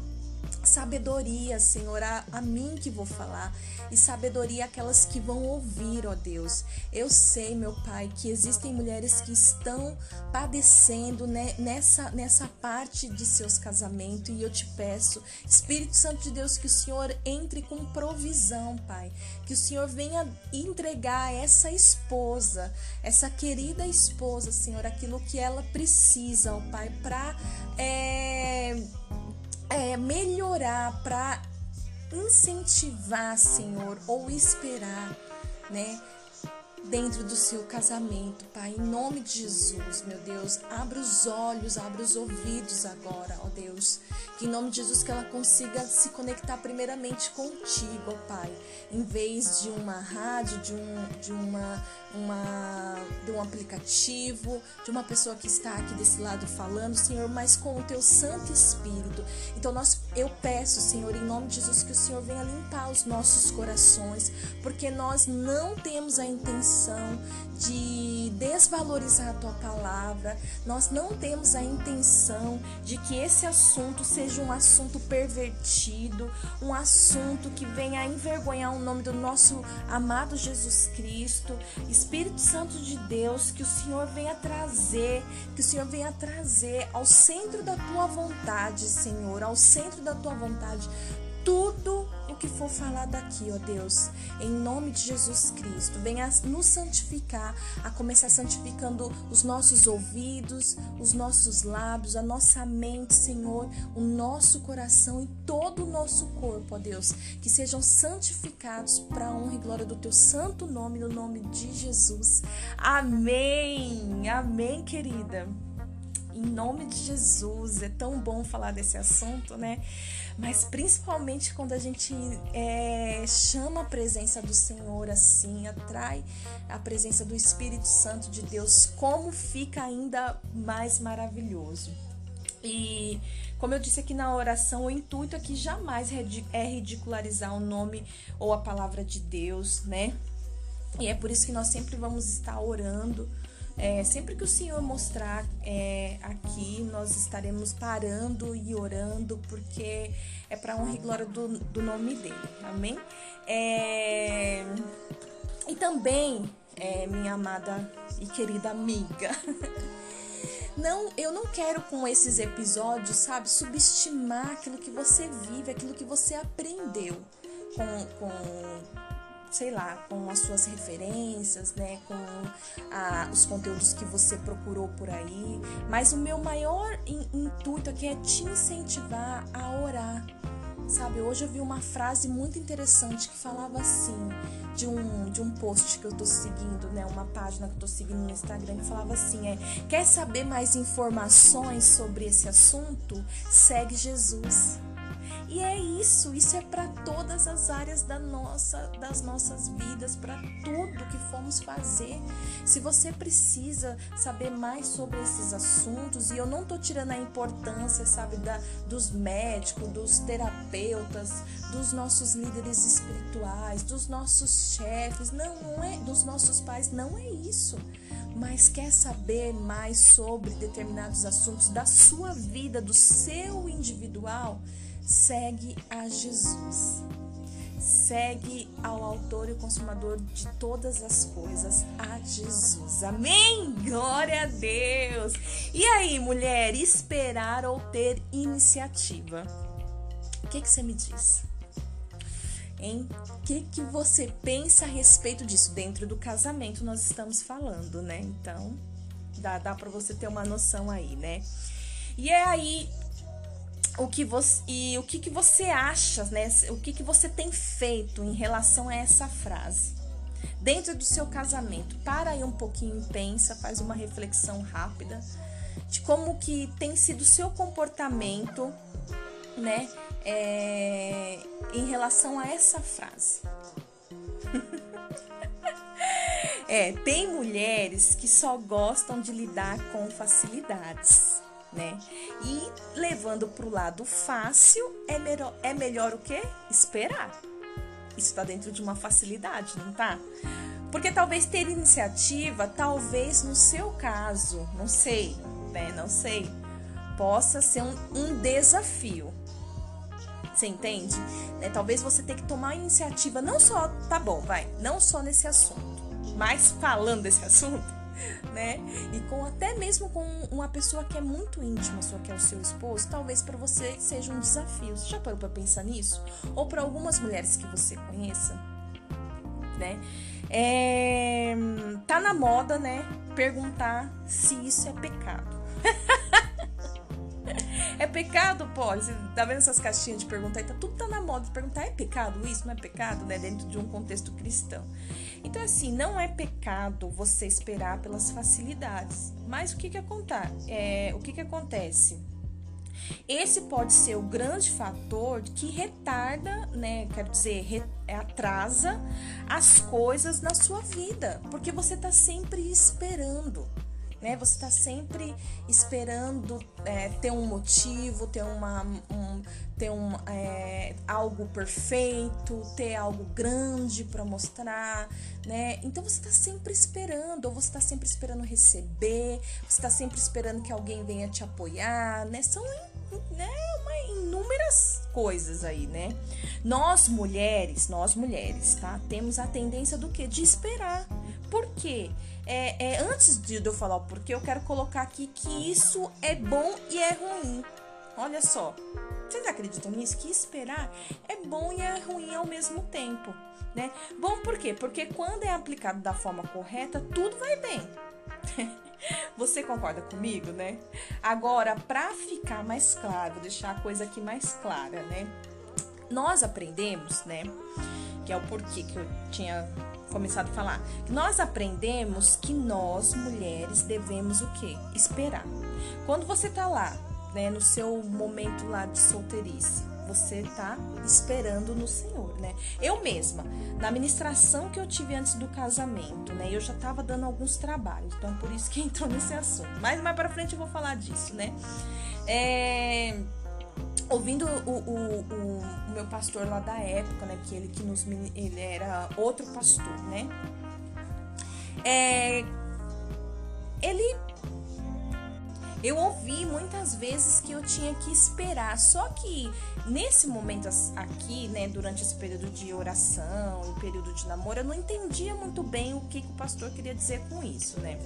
sabedoria, Senhor, a, a, mim que vou falar e sabedoria aquelas que vão ouvir, ó Deus. Eu sei, meu Pai, que existem mulheres que estão padecendo né, nessa, nessa parte de seus casamentos e eu te peço, Espírito Santo de Deus, que o Senhor entre com provisão, Pai, que o Senhor venha entregar essa esposa, essa querida esposa, Senhor, aquilo que ela precisa, ó Pai, para é, é, melhorar, para incentivar, Senhor, ou esperar, né? Dentro do seu casamento, Pai, em nome de Jesus, meu Deus, abra os olhos, abra os ouvidos agora, ó Deus, que em nome de Jesus que ela consiga se conectar primeiramente contigo, ó Pai, em vez de uma rádio, de, um, de uma uma, de um aplicativo, de uma pessoa que está aqui desse lado falando, Senhor, mas com o teu Santo Espírito. Então nós, eu peço, Senhor, em nome de Jesus, que o Senhor venha limpar os nossos corações, porque nós não temos a intenção de desvalorizar a tua palavra, nós não temos a intenção de que esse assunto seja um assunto pervertido, um assunto que venha envergonhar o nome do nosso amado Jesus Cristo. Espírito Santo de Deus, que o Senhor venha trazer, que o Senhor venha trazer ao centro da tua vontade, Senhor, ao centro da tua vontade, tudo o que for falado aqui, ó Deus, em nome de Jesus Cristo. Venha nos santificar, a começar santificando os nossos ouvidos, os nossos lábios, a nossa mente, Senhor, o nosso coração e todo o nosso corpo, ó Deus, que sejam santificados para a honra e glória do teu santo nome, no nome de Jesus. Amém. Amém, querida. Em nome de Jesus, é tão bom falar desse assunto, né? Mas principalmente quando a gente é, chama a presença do Senhor assim, atrai a presença do Espírito Santo de Deus, como fica ainda mais maravilhoso. E como eu disse aqui na oração, o intuito aqui jamais é ridicularizar o nome ou a palavra de Deus, né? E é por isso que nós sempre vamos estar orando é, sempre que o Senhor mostrar é, aqui, nós estaremos parando e orando, porque é para honra e glória do, do nome dele. Amém? É, e também, é, minha amada e querida amiga. Não, eu não quero com esses episódios, sabe, subestimar aquilo que você vive, aquilo que você aprendeu com, com sei lá, com as suas referências, né, com os conteúdos que você procurou por aí. Mas o meu maior in, intuito aqui é te incentivar a orar. Sabe, hoje eu vi uma frase muito interessante que falava assim, de um, de um post que eu tô seguindo, né? Uma página que eu tô seguindo no Instagram que falava assim: é, quer saber mais informações sobre esse assunto? Segue Jesus. E é isso, isso é para todas as áreas da nossa, das nossas vidas, para tudo que formos fazer. Se você precisa saber mais sobre esses assuntos, e eu não tô tirando a importância, sabe, da, dos médicos, dos terapeutas, dos nossos líderes espirituais, dos nossos chefes, não, não é, dos nossos pais, não é isso mas quer saber mais sobre determinados assuntos da sua vida, do seu individual, segue a Jesus. Segue ao autor e consumador de todas as coisas, a Jesus. Amém? Glória a Deus! E aí, mulher, esperar ou ter iniciativa? O que, que você me diz? Hein? O que, que você pensa a respeito disso? Dentro do casamento nós estamos falando, né? Então, dá, dá para você ter uma noção aí, né? E é aí o que você e o que, que você acha, né? O que, que você tem feito em relação a essa frase? Dentro do seu casamento, para aí um pouquinho, pensa, faz uma reflexão rápida de como que tem sido o seu comportamento, né? é, em relação a essa frase. é, tem mulheres que só gostam de lidar com facilidades, né? E levando para o lado fácil, é melhor, é melhor o que? Esperar. Isso está dentro de uma facilidade, não tá? Porque talvez ter iniciativa, talvez no seu caso, não sei, né? Não sei, possa ser um, um desafio. Você entende? Né? Talvez você tenha que tomar iniciativa, não só, tá bom, vai, não só nesse assunto, mas falando desse assunto, né? E com até mesmo com uma pessoa que é muito íntima, sua que é o seu esposo, talvez para você seja um desafio. Você já parou para pensar nisso? Ou para algumas mulheres que você conheça, né? É, tá na moda, né? Perguntar se isso é pecado. É pecado, pode. Você tá vendo essas caixinhas de perguntar? Tá, tudo tá na moda de perguntar: é pecado isso? Não é pecado, né? Dentro de um contexto cristão. Então, assim, não é pecado você esperar pelas facilidades. Mas o que que acontece? É, o que que acontece? Esse pode ser o grande fator que retarda, né? Quero dizer, atrasa as coisas na sua vida, porque você tá sempre esperando né? Você está sempre esperando é, ter um motivo, ter uma, um, ter um, é, algo perfeito, ter algo grande para mostrar, né? Então você está sempre esperando, ou você está sempre esperando receber, você está sempre esperando que alguém venha te apoiar, né? São né, inúmeras coisas aí, né? Nós mulheres, nós mulheres, tá? Temos a tendência do que? De esperar. Por quê? É, é, antes de eu falar o porquê, eu quero colocar aqui que isso é bom e é ruim. Olha só. Vocês acreditam nisso? Que esperar é bom e é ruim ao mesmo tempo, né? Bom por quê? Porque quando é aplicado da forma correta, tudo vai bem. Você concorda comigo, né? Agora, para ficar mais claro, deixar a coisa aqui mais clara, né? Nós aprendemos, né? Que é o porquê que eu tinha começado a falar. Nós aprendemos que nós, mulheres, devemos o quê? Esperar. Quando você tá lá, né, no seu momento lá de solteirice, você tá esperando no Senhor, né? Eu mesma, na ministração que eu tive antes do casamento, né, eu já tava dando alguns trabalhos, então por isso que entrou nesse assunto. Mas mais para frente eu vou falar disso, né? É ouvindo o, o, o, o, meu pastor lá da época, né? Que ele que nos ele era outro pastor, né? É, ele eu ouvi muitas vezes que eu tinha que esperar, só que nesse momento aqui, né, durante esse período de oração, e período de namoro, eu não entendia muito bem o que, que o pastor queria dizer com isso, né?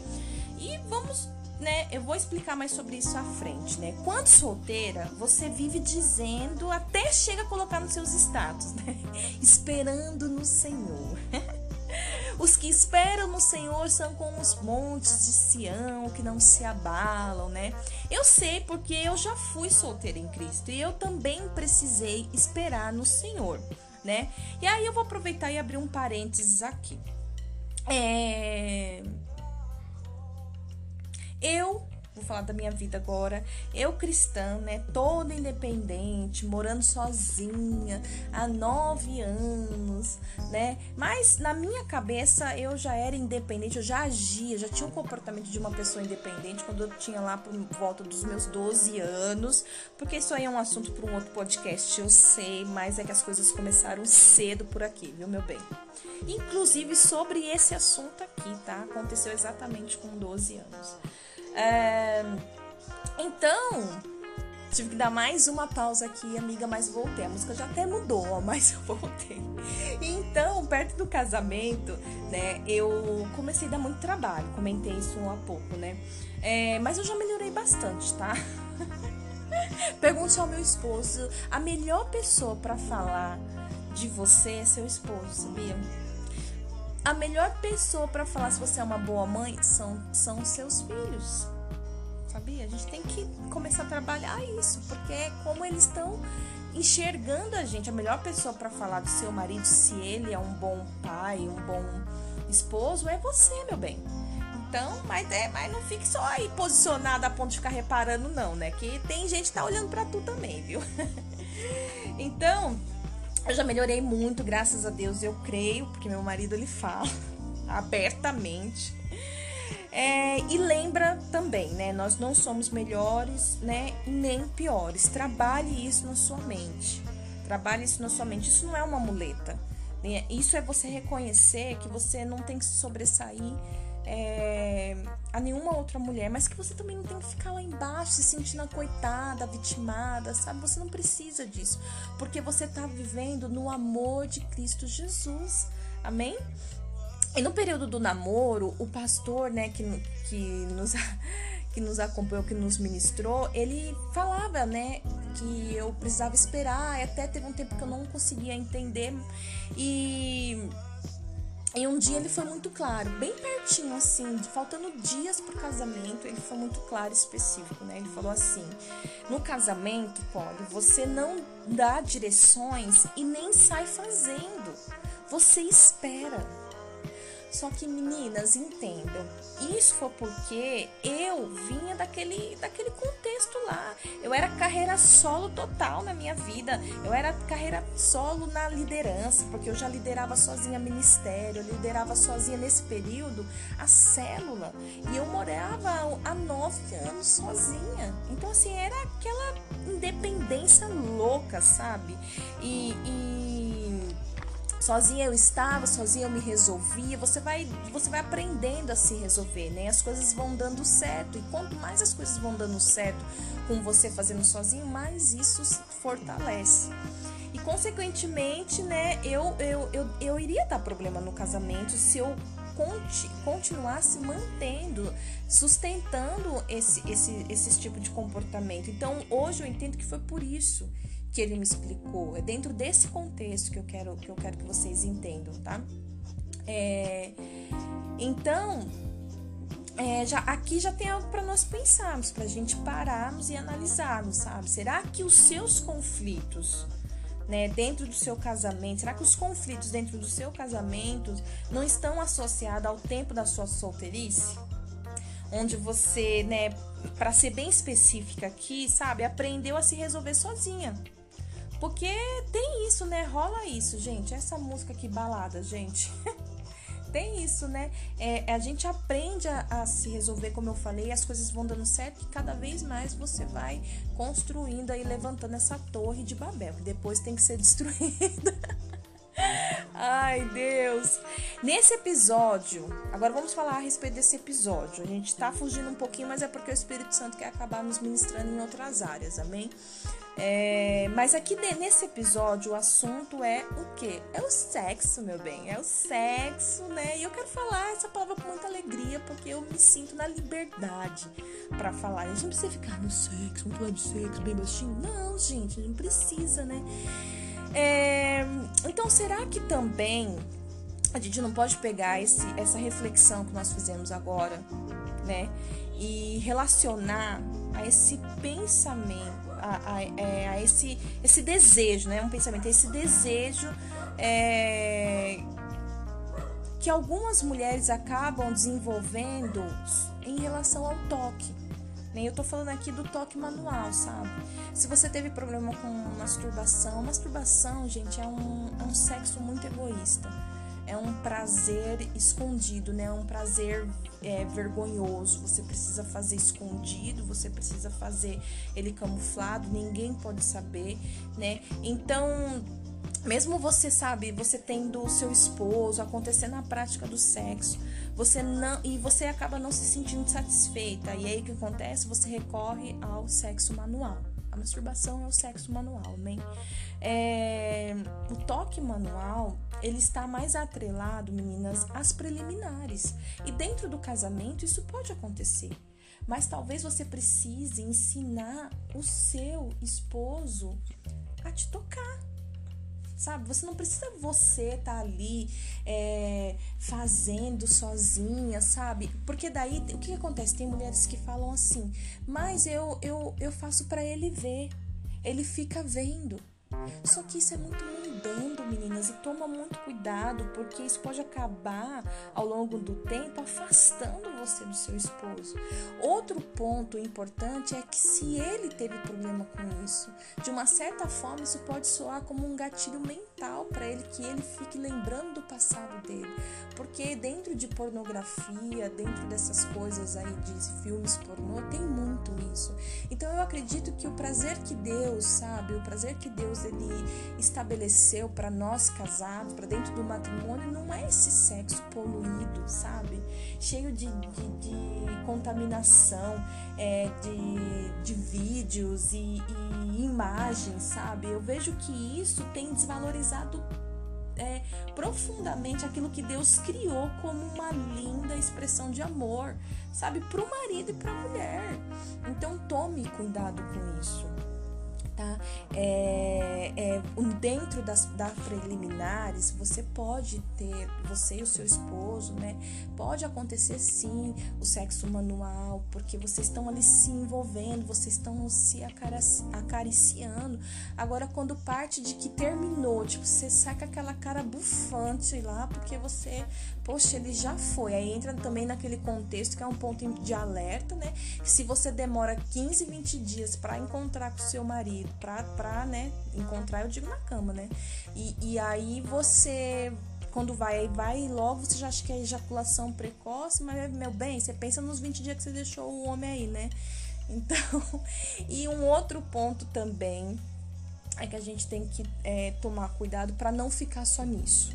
E vamos né, eu vou explicar mais sobre isso à frente, né? Quando solteira, você vive dizendo, até chega a colocar nos seus status, né? Esperando no Senhor. Os que esperam no Senhor são como os montes de Sião que não se abalam, né? Eu sei porque eu já fui solteira em Cristo e eu também precisei esperar no Senhor, né? E aí eu vou aproveitar e abrir um parênteses aqui. É eu vou falar da minha vida agora. Eu cristã, né? Toda independente, morando sozinha há nove anos, né? Mas na minha cabeça eu já era independente, eu já agia, já tinha um comportamento de uma pessoa independente quando eu tinha lá por volta dos meus 12 anos. Porque isso aí é um assunto para um outro podcast, eu sei, mas é que as coisas começaram cedo por aqui, viu, meu bem? Inclusive sobre esse assunto aqui, tá? Aconteceu exatamente com 12 anos. É... Então, tive que dar mais uma pausa aqui, amiga, mas voltei. A música já até mudou, mas eu voltei. Então, perto do casamento, né, eu comecei a dar muito trabalho. Comentei isso há pouco, né? É, mas eu já melhorei bastante, tá? Pergunte ao meu esposo. A melhor pessoa para falar de você é seu esposo, sabia? A melhor pessoa para falar se você é uma boa mãe são, são seus filhos. Sabia? A gente tem que começar a trabalhar isso, porque é como eles estão enxergando a gente. A melhor pessoa para falar do seu marido, se ele é um bom pai, um bom esposo, é você, meu bem. Então, mas é, mas não fique só aí posicionada a ponto de ficar reparando, não, né? Que tem gente que tá olhando para tu também, viu? Então, eu já melhorei muito, graças a Deus, eu creio, porque meu marido ele fala abertamente. É, e lembra também, né? Nós não somos melhores, né? Nem piores. Trabalhe isso na sua mente. Trabalhe isso na sua mente. Isso não é uma muleta. Né? Isso é você reconhecer que você não tem que se sobressair é, a nenhuma outra mulher, mas que você também não tem que ficar lá embaixo se sentindo a coitada, vitimada, sabe? Você não precisa disso, porque você está vivendo no amor de Cristo Jesus. Amém? E no período do namoro, o pastor, né, que, que nos que nos acompanhou, que nos ministrou, ele falava, né, que eu precisava esperar, até teve um tempo que eu não conseguia entender e e um dia ele foi muito claro, bem pertinho assim, faltando dias pro casamento, ele foi muito claro e específico, né? Ele falou assim: "No casamento, Polly, você não dá direções e nem sai fazendo. Você espera. Só que meninas, entendam, isso foi porque eu vinha daquele, daquele contexto lá. Eu era carreira solo total na minha vida. Eu era carreira solo na liderança, porque eu já liderava sozinha ministério, eu liderava sozinha nesse período a célula. E eu morava há nove anos sozinha. Então, assim, era aquela independência louca, sabe? e, e sozinha eu estava, sozinha eu me resolvia. Você vai, você vai aprendendo a se resolver, né? As coisas vão dando certo e quanto mais as coisas vão dando certo com você fazendo sozinho, mais isso se fortalece. E consequentemente, né, eu, eu, eu, eu iria dar problema no casamento se eu conti, continuasse mantendo, sustentando esse, esse, esse tipo de comportamento. Então, hoje eu entendo que foi por isso que ele me explicou. É dentro desse contexto que eu quero que, eu quero que vocês entendam, tá? É, então, é, já, aqui já tem algo para nós pensarmos, para a gente pararmos e analisarmos, sabe? Será que os seus conflitos, né, dentro do seu casamento, será que os conflitos dentro do seu casamento não estão associados ao tempo da sua solteirice? Onde você, né, para ser bem específica aqui, sabe, aprendeu a se resolver sozinha. Porque tem isso, né? Rola isso, gente. Essa música aqui, balada, gente. tem isso, né? É, a gente aprende a, a, se resolver, como eu falei, as coisas vão dando certo e cada vez mais você vai construindo e levantando essa torre de Babel, que depois tem que ser destruída. Ai, Deus. Nesse episódio, agora vamos falar a respeito desse episódio. A gente tá fugindo um pouquinho, mas é porque o Espírito Santo quer acabar nos ministrando em outras áreas, amém? É, mas aqui nesse episódio o assunto é o que? É o sexo, meu bem. É o sexo, né? E eu quero falar essa palavra com muita alegria porque eu me sinto na liberdade para falar. A gente não precisa ficar no sexo, muito leve sexo, bem baixinho. Não, gente, não precisa, né? É, então, será que também a gente não pode pegar esse, essa reflexão que nós fizemos agora, né? E relacionar a esse pensamento, a, a, é, a esse, esse desejo, né? Um pensamento, esse desejo é, que algumas mulheres acabam desenvolvendo em relação ao toque. Nem eu tô falando aqui do toque manual, sabe? Se você teve problema com masturbação, masturbação, gente, é um, é um sexo muito egoísta. É um prazer escondido, né? É um prazer é, vergonhoso. Você precisa fazer escondido, você precisa fazer ele camuflado, ninguém pode saber, né? Então, mesmo você sabe, você tendo o seu esposo, acontecendo a prática do sexo, você não e você acaba não se sentindo satisfeita. E aí o que acontece? Você recorre ao sexo manual. A masturbação é o sexo manual, amém? É, o toque manual ele está mais atrelado, meninas, às preliminares. E dentro do casamento isso pode acontecer. Mas talvez você precise ensinar o seu esposo a te tocar sabe? Você não precisa você estar tá ali é, fazendo sozinha, sabe? Porque daí o que acontece? Tem mulheres que falam assim, mas eu eu, eu faço para ele ver, ele fica vendo. Só que isso é muito meninas, e toma muito cuidado, porque isso pode acabar ao longo do tempo afastando você do seu esposo. Outro ponto importante é que se ele teve problema com isso, de uma certa forma isso pode soar como um gatilho mental para ele que ele fique lembrando do passado dele, porque dentro de pornografia, dentro dessas coisas aí de filmes pornô, tem muito isso. Então eu acredito que o prazer que Deus, sabe, o prazer que Deus ele estabeleceu para nós casados, para dentro do matrimônio, não é esse sexo poluído, sabe? Cheio de, de, de contaminação, é, de, de vídeos e, e imagens, sabe? Eu vejo que isso tem desvalorizado é, profundamente aquilo que Deus criou como uma linda expressão de amor, sabe, para o marido e para a mulher. Então tome cuidado com isso tá? É, é, dentro das, preliminares, você pode ter, você e o seu esposo, né? Pode acontecer sim o sexo manual, porque vocês estão ali se envolvendo, vocês estão se acariciando. Agora, quando parte de que terminou, tipo, você sai com aquela cara bufante lá, porque você, poxa, ele já foi. Aí entra também naquele contexto que é um ponto de alerta, né? Se você demora 15, 20 dias para encontrar com seu marido, pra, pra né, encontrar, eu digo na cama, né? E, e aí você, quando vai, vai logo, você já acha que é ejaculação precoce, mas, meu bem, você pensa nos 20 dias que você deixou o homem aí, né? Então, e um outro ponto também é que a gente tem que é, tomar cuidado para não ficar só nisso,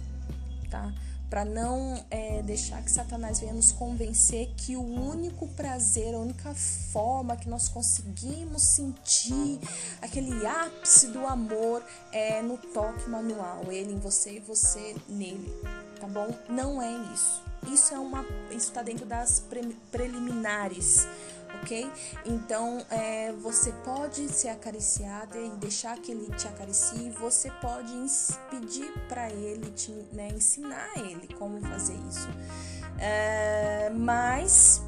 tá? Para não é, deixar que Satanás venha nos convencer que o único prazer, a única forma que nós conseguimos sentir aquele ápice do amor é no toque manual, ele em você e você nele, tá bom? Não é isso. Isso é uma, isso está dentro das pre, preliminares ok? Então é, você pode ser acariciada e deixar que ele te acaricie, você pode pedir para ele te né, ensinar ele como fazer isso. É, mas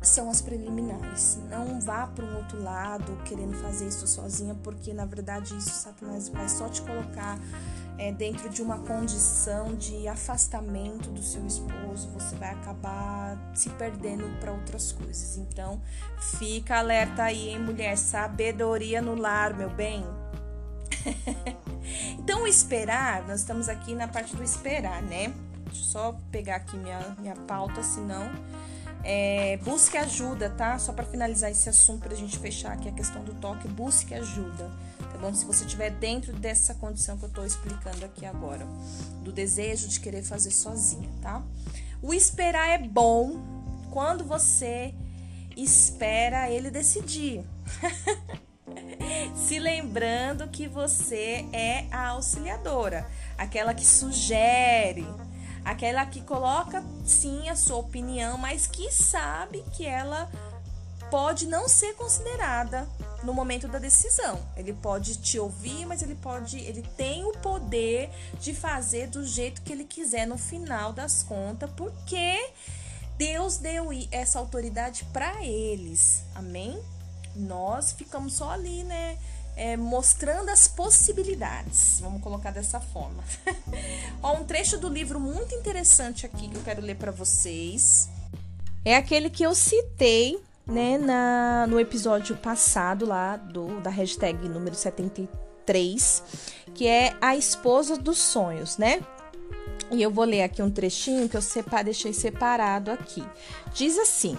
são as preliminares. Não vá para um outro lado querendo fazer isso sozinha, porque na verdade isso Satanás vai só te colocar é, dentro de uma condição de afastamento do seu esposo, você vai acabar se perdendo para outras coisas. Então, fica alerta aí, hein, mulher? Sabedoria no lar, meu bem. então, esperar, nós estamos aqui na parte do esperar, né? Deixa eu só pegar aqui minha, minha pauta, senão. É, busque ajuda, tá? Só para finalizar esse assunto, para a gente fechar aqui a questão do toque, busque ajuda tá bom? Se você estiver dentro dessa condição que eu estou explicando aqui agora, do desejo de querer fazer sozinha, tá? O esperar é bom quando você espera ele decidir. Se lembrando que você é a auxiliadora, aquela que sugere, aquela que coloca sim a sua opinião, mas que sabe que ela pode não ser considerada no momento da decisão. Ele pode te ouvir, mas ele pode, ele tem o poder de fazer do jeito que ele quiser no final das contas, porque Deus deu essa autoridade para eles. Amém? Nós ficamos só ali, né? É, mostrando as possibilidades. Vamos colocar dessa forma. Ó, um trecho do livro muito interessante aqui que eu quero ler para vocês. É aquele que eu citei né, na, no episódio passado lá do da hashtag número 73, que é a esposa dos sonhos, né? E eu vou ler aqui um trechinho que eu separ, deixei separado aqui. Diz assim: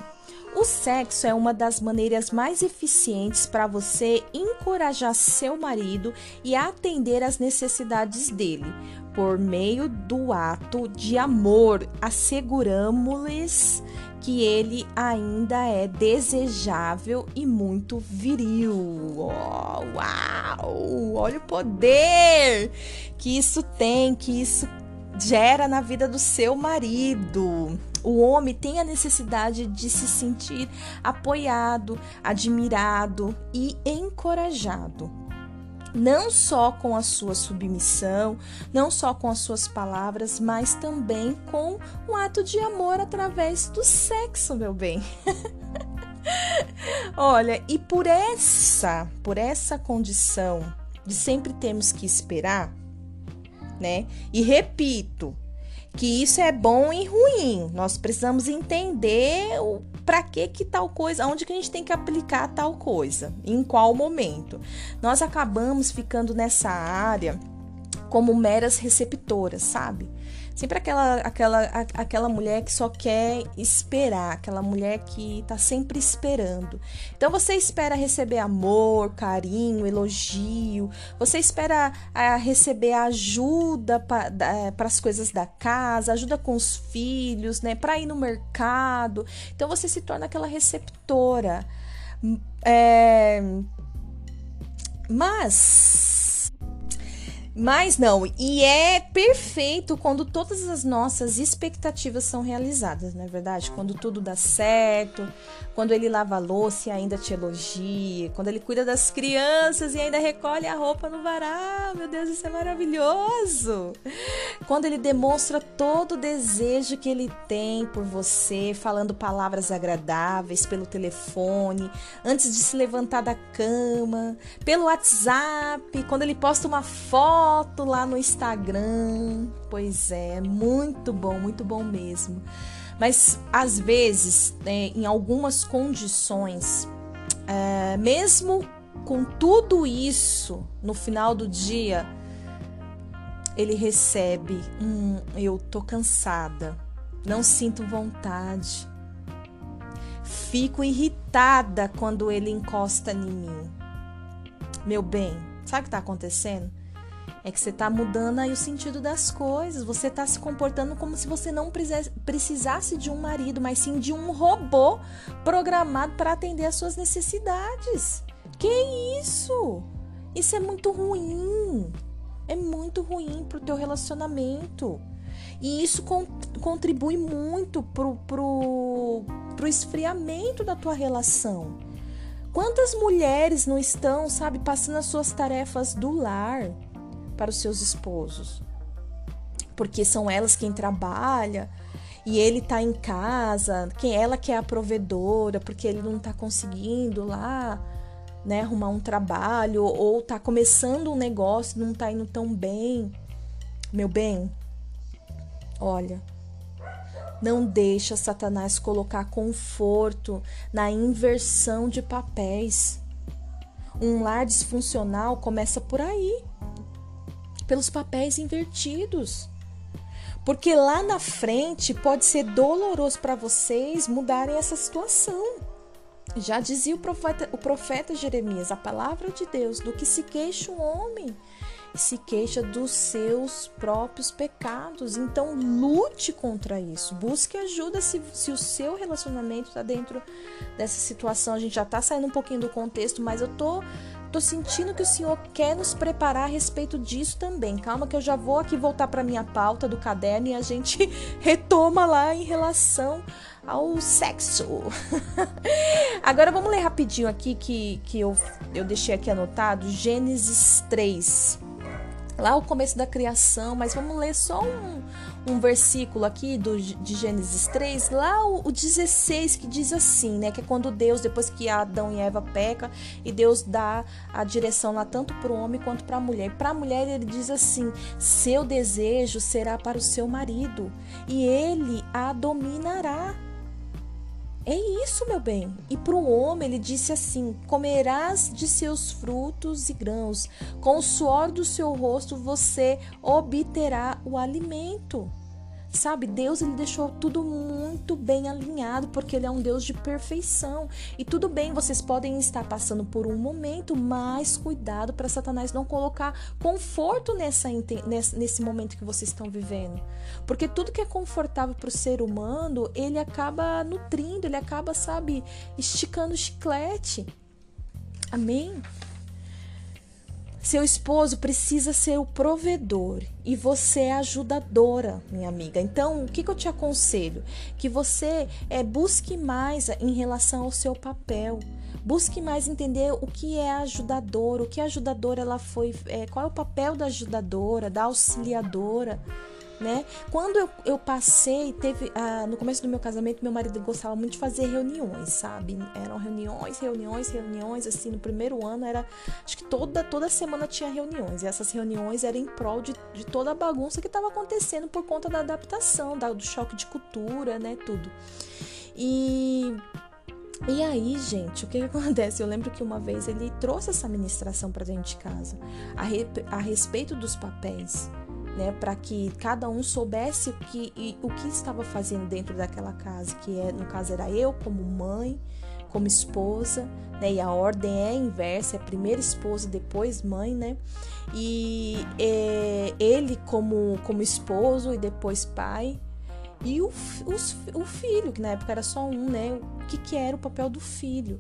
o sexo é uma das maneiras mais eficientes para você encorajar seu marido e atender às necessidades dele. Por meio do ato de amor, asseguramos-lhes que ele ainda é desejável e muito viril. Oh, uau! Olha o poder que isso tem, que isso gera na vida do seu marido. O homem tem a necessidade de se sentir apoiado, admirado e encorajado não só com a sua submissão, não só com as suas palavras, mas também com um ato de amor através do sexo, meu bem. Olha, e por essa, por essa condição de sempre termos que esperar, né? E repito, que isso é bom e ruim. Nós precisamos entender o para que que tal coisa, onde que a gente tem que aplicar tal coisa, em qual momento. Nós acabamos ficando nessa área como meras receptoras, sabe? Sempre aquela, aquela, aquela mulher que só quer esperar, aquela mulher que tá sempre esperando. Então você espera receber amor, carinho, elogio, você espera a, receber ajuda para as coisas da casa, ajuda com os filhos, né, para ir no mercado. Então você se torna aquela receptora. É, mas mas não, e é perfeito quando todas as nossas expectativas são realizadas, não é verdade? Quando tudo dá certo, quando ele lava a louça e ainda te elogia, quando ele cuida das crianças e ainda recolhe a roupa no varal. Meu Deus, isso é maravilhoso! Quando ele demonstra todo o desejo que ele tem por você, falando palavras agradáveis pelo telefone, antes de se levantar da cama, pelo WhatsApp, quando ele posta uma foto lá no Instagram. Pois é, muito bom, muito bom mesmo. Mas às vezes, né, em algumas condições, é, mesmo com tudo isso, no final do dia, ele recebe um eu tô cansada, não sinto vontade. Fico irritada quando ele encosta em mim. Meu bem, sabe o que está acontecendo? É que você está mudando aí o sentido das coisas. Você está se comportando como se você não precisasse de um marido, mas sim de um robô programado para atender às suas necessidades. Que isso? Isso é muito ruim. É muito ruim pro teu relacionamento. E isso con contribui muito pro, pro, pro esfriamento da tua relação. Quantas mulheres não estão, sabe, passando as suas tarefas do lar? Para os seus esposos. Porque são elas quem trabalha e ele está em casa, quem ela que é a provedora, porque ele não está conseguindo lá, né, arrumar um trabalho ou está começando um negócio, não está indo tão bem. Meu bem, olha, não deixa Satanás colocar conforto na inversão de papéis. Um lar disfuncional começa por aí pelos papéis invertidos. Porque lá na frente pode ser doloroso para vocês mudarem essa situação. Já dizia o profeta, o profeta Jeremias, a palavra de Deus, do que se queixa o homem, se queixa dos seus próprios pecados. Então, lute contra isso. Busque ajuda se, se o seu relacionamento está dentro dessa situação. A gente já está saindo um pouquinho do contexto, mas eu tô Tô sentindo que o Senhor quer nos preparar a respeito disso também. Calma que eu já vou aqui voltar para minha pauta do caderno e a gente retoma lá em relação ao sexo. Agora vamos ler rapidinho aqui que, que eu, eu deixei aqui anotado, Gênesis 3 lá o começo da criação, mas vamos ler só um, um versículo aqui do, de Gênesis 3, lá o, o 16, que diz assim, né? Que é quando Deus, depois que Adão e Eva pecam, e Deus dá a direção lá tanto para o homem quanto para a mulher. Para a mulher, ele diz assim: seu desejo será para o seu marido, e ele a dominará. É isso, meu bem. E para o homem ele disse assim: Comerás de seus frutos e grãos, com o suor do seu rosto você obterá o alimento. Sabe, Deus ele deixou tudo muito bem alinhado, porque ele é um Deus de perfeição. E tudo bem, vocês podem estar passando por um momento, mas cuidado para Satanás não colocar conforto nessa, nesse momento que vocês estão vivendo. Porque tudo que é confortável para o ser humano, ele acaba nutrindo, ele acaba, sabe, esticando chiclete. Amém? Seu esposo precisa ser o provedor e você é ajudadora, minha amiga. Então, o que, que eu te aconselho? Que você é, busque mais em relação ao seu papel. Busque mais entender o que é ajudadora, o que a ajudadora ela foi, é, qual é o papel da ajudadora, da auxiliadora né? Quando eu, eu passei, teve ah, no começo do meu casamento, meu marido gostava muito de fazer reuniões, sabe? Eram reuniões, reuniões, reuniões, assim, no primeiro ano era, acho que toda toda semana tinha reuniões, e essas reuniões eram em prol de, de toda a bagunça que estava acontecendo por conta da adaptação, da, do choque de cultura, né, tudo. E e aí, gente, o que, acontece? Eu lembro que uma vez ele trouxe essa ministração para dentro de casa a, re, a respeito dos papéis né, para que cada um soubesse o que, e, o que estava fazendo dentro daquela casa, que é, no caso era eu como mãe, como esposa, né, e a ordem é inversa, é primeiro esposa, depois mãe, né, e é, ele como, como esposo e depois pai, e o, os, o filho, que na época era só um, né, o que, que era o papel do filho,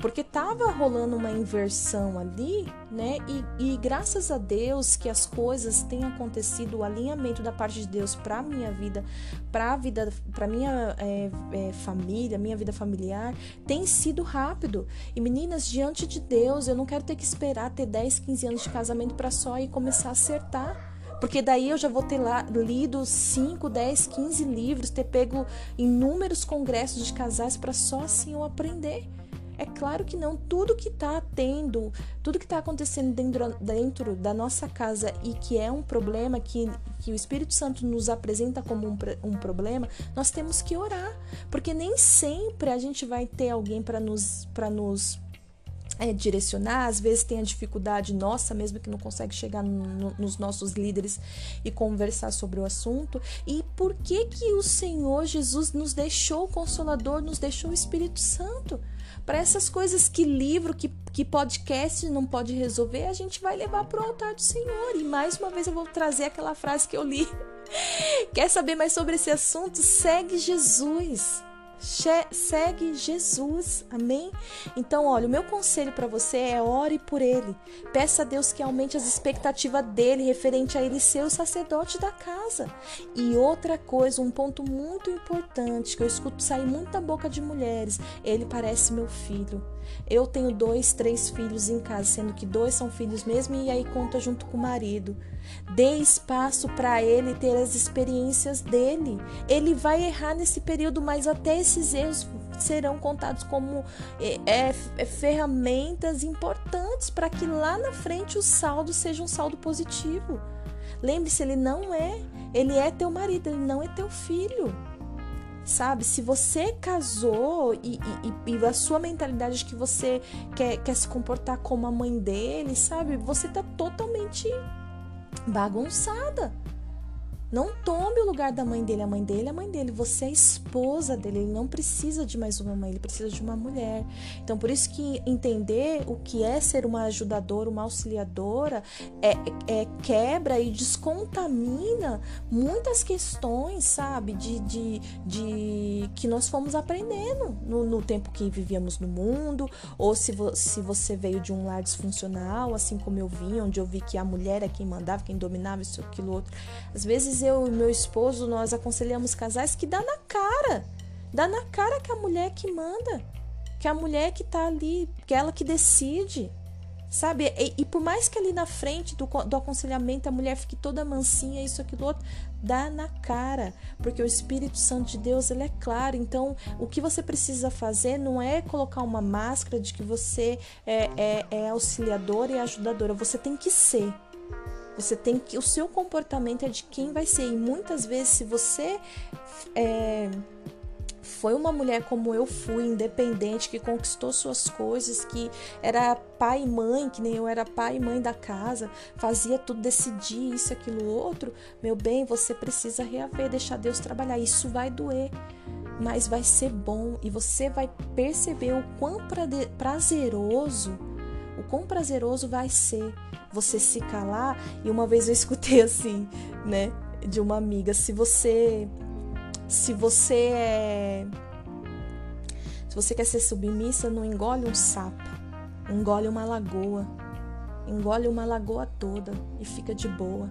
porque estava rolando uma inversão ali, né? E, e, graças a Deus que as coisas têm acontecido, o alinhamento da parte de Deus para minha vida, para a vida, para minha é, é, família, minha vida familiar, tem sido rápido. E meninas, diante de Deus, eu não quero ter que esperar ter 10, 15 anos de casamento para só ir começar a acertar. Porque daí eu já vou ter lá, lido 5, 10, 15 livros, ter pego inúmeros congressos de casais para só assim eu aprender. É claro que não. Tudo que está tendo, tudo que está acontecendo dentro, dentro da nossa casa e que é um problema, que, que o Espírito Santo nos apresenta como um, um problema, nós temos que orar. Porque nem sempre a gente vai ter alguém para nos, nos é, direcionar, às vezes tem a dificuldade nossa mesmo que não consegue chegar no, nos nossos líderes e conversar sobre o assunto. E por que que o Senhor Jesus nos deixou o Consolador, nos deixou o Espírito Santo? Para essas coisas que livro, que, que podcast não pode resolver, a gente vai levar para o altar do Senhor. E mais uma vez eu vou trazer aquela frase que eu li. Quer saber mais sobre esse assunto? Segue Jesus segue Jesus, amém? Então, olha, o meu conselho para você é ore por ele. Peça a Deus que aumente as expectativas dele referente a ele ser o sacerdote da casa. E outra coisa, um ponto muito importante que eu escuto sair muito da boca de mulheres: ele parece meu filho. Eu tenho dois, três filhos em casa, sendo que dois são filhos mesmo, e aí conta junto com o marido. Dê espaço para ele ter as experiências dele. Ele vai errar nesse período, mas até esses erros serão contados como é, é, é ferramentas importantes para que lá na frente o saldo seja um saldo positivo. Lembre-se, ele não é, ele é teu marido, ele não é teu filho sabe? Se você casou e, e, e, a sua mentalidade de que você quer, quer se comportar como a mãe dele, sabe? Você tá totalmente bagunçada. Não tome o lugar da mãe dele. A mãe dele a mãe dele. Você é esposa dele. Ele não precisa de mais uma mãe, ele precisa de uma mulher. Então, por isso que entender o que é ser uma ajudadora, uma auxiliadora, é, é quebra e descontamina muitas questões, sabe? De, de, de que nós fomos aprendendo no, no tempo que vivíamos no mundo, ou se, vo, se você veio de um lar disfuncional, assim como eu vim, onde eu vi que a mulher é quem mandava, quem dominava isso, aquilo, outro. Às vezes eu e meu esposo, nós aconselhamos casais que dá na cara. Dá na cara que a mulher que manda. Que a mulher que tá ali, que é ela que decide. Sabe? E, e por mais que ali na frente do, do aconselhamento a mulher fique toda mansinha, isso, aquilo, outro, dá na cara. Porque o Espírito Santo de Deus, ele é claro. Então, o que você precisa fazer não é colocar uma máscara de que você é, é, é auxiliadora e ajudadora. Você tem que ser. Você tem que. O seu comportamento é de quem vai ser. E muitas vezes, se você é, foi uma mulher como eu fui, independente, que conquistou suas coisas, que era pai e mãe, que nem eu era pai e mãe da casa, fazia tudo, decidir isso, aquilo, outro, meu bem, você precisa reaver, deixar Deus trabalhar. Isso vai doer, mas vai ser bom e você vai perceber o quão prazeroso, o quão prazeroso vai ser você se calar. E uma vez eu escutei assim, né, de uma amiga, se você se você é se você quer ser submissa, não engole um sapo, engole uma lagoa. Engole uma lagoa toda e fica de boa.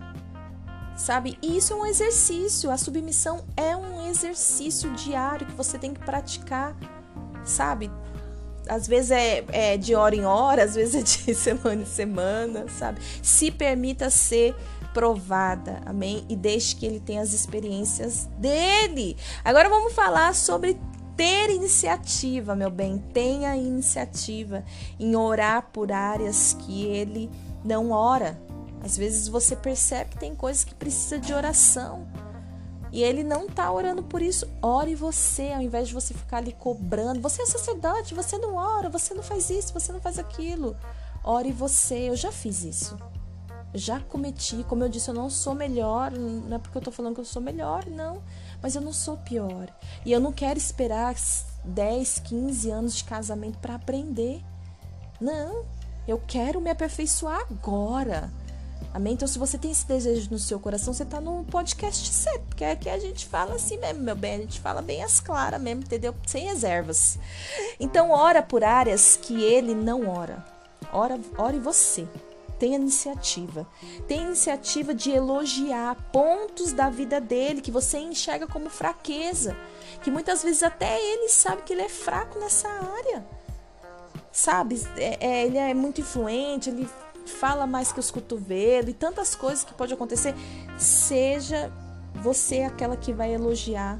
Sabe? E isso é um exercício. A submissão é um exercício diário que você tem que praticar, sabe? Às vezes é, é, de hora em hora, às vezes é de semana em semana, sabe? Se permita ser provada, amém? E deixe que ele tenha as experiências dele. Agora vamos falar sobre ter iniciativa, meu bem. Tenha iniciativa em orar por áreas que ele não ora. Às vezes você percebe que tem coisas que precisa de oração. E ele não está orando por isso. Ore você, ao invés de você ficar ali cobrando. Você é sacerdote, você não ora, você não faz isso, você não faz aquilo. Ore você. Eu já fiz isso. Já cometi, como eu disse, eu não sou melhor, não é porque eu estou falando que eu sou melhor, não, mas eu não sou pior. E eu não quero esperar 10, 15 anos de casamento para aprender. Não, eu quero me aperfeiçoar agora. Amém? Então, se você tem esse desejo no seu coração, você está no podcast certo, porque é que a gente fala assim mesmo, meu bem, a gente fala bem as claras mesmo, entendeu? Sem reservas. Então, ora por áreas que ele não ora. Ora, ore você. Tenha iniciativa. Tenha iniciativa de elogiar pontos da vida dele que você enxerga como fraqueza. Que muitas vezes até ele sabe que ele é fraco nessa área. Sabe? É, é, ele é muito influente, ele fala mais que os cotovelos e tantas coisas que pode acontecer. Seja você aquela que vai elogiar,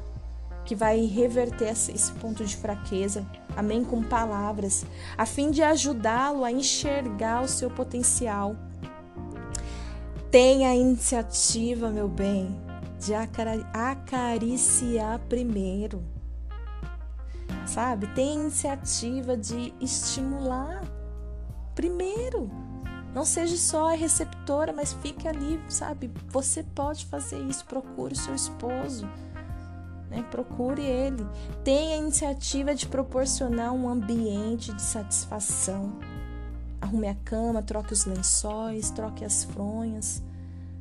que vai reverter esse ponto de fraqueza, amém? Com palavras, a fim de ajudá-lo a enxergar o seu potencial. Tenha a iniciativa, meu bem, de acariciar primeiro. Sabe? Tenha iniciativa de estimular primeiro. Não seja só a receptora, mas fique ali, sabe? Você pode fazer isso. Procure o seu esposo. Né? Procure ele. Tenha a iniciativa de proporcionar um ambiente de satisfação. Arrume a cama, troque os lençóis, troque as fronhas.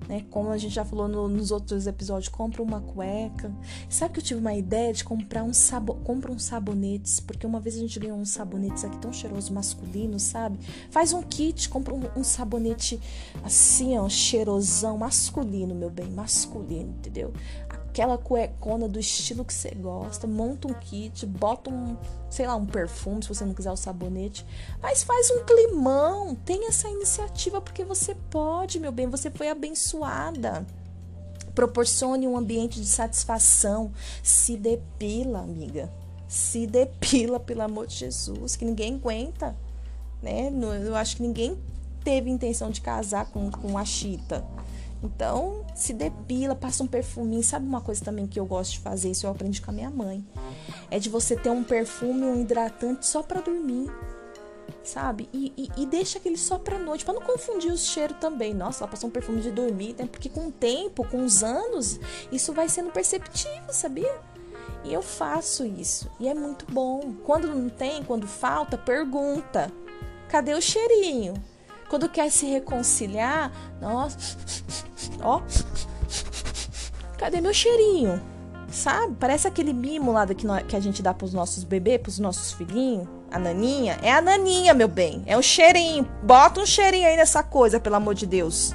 Né? Como a gente já falou no, nos outros episódios, compra uma cueca. Sabe que eu tive uma ideia de comprar um sabo, compra uns sabonetes, porque uma vez a gente ganhou uns sabonetes aqui tão cheirosos masculinos, sabe? Faz um kit, compra um, um sabonete assim, ó, cheirosão, masculino, meu bem, masculino, entendeu? Aquela cuecona do estilo que você gosta, monta um kit, bota um, sei lá, um perfume, se você não quiser o sabonete, mas faz um climão, tem essa iniciativa porque você pode, meu bem, você foi abençoada. Proporcione um ambiente de satisfação, se depila, amiga. Se depila, pelo amor de Jesus, que ninguém aguenta, né? Eu acho que ninguém teve intenção de casar com, com a Chita. Então, se depila, passa um perfuminho. Sabe uma coisa também que eu gosto de fazer? Isso eu aprendi com a minha mãe. É de você ter um perfume, um hidratante só para dormir. Sabe? E, e, e, deixa aquele só pra noite, para não confundir o cheiro também. Nossa, ela passou um perfume de dormir, né? Porque com o tempo, com os anos, isso vai sendo perceptível, sabia? E eu faço isso. E é muito bom. Quando não tem, quando falta, pergunta: cadê o cheirinho? Quando quer se reconciliar, nossa, ó, cadê meu cheirinho? Sabe? Parece aquele mimo lá que, que a gente dá pros nossos bebês, pros nossos filhinhos. A naninha. É a naninha, meu bem. É um cheirinho. Bota um cheirinho aí nessa coisa, pelo amor de Deus.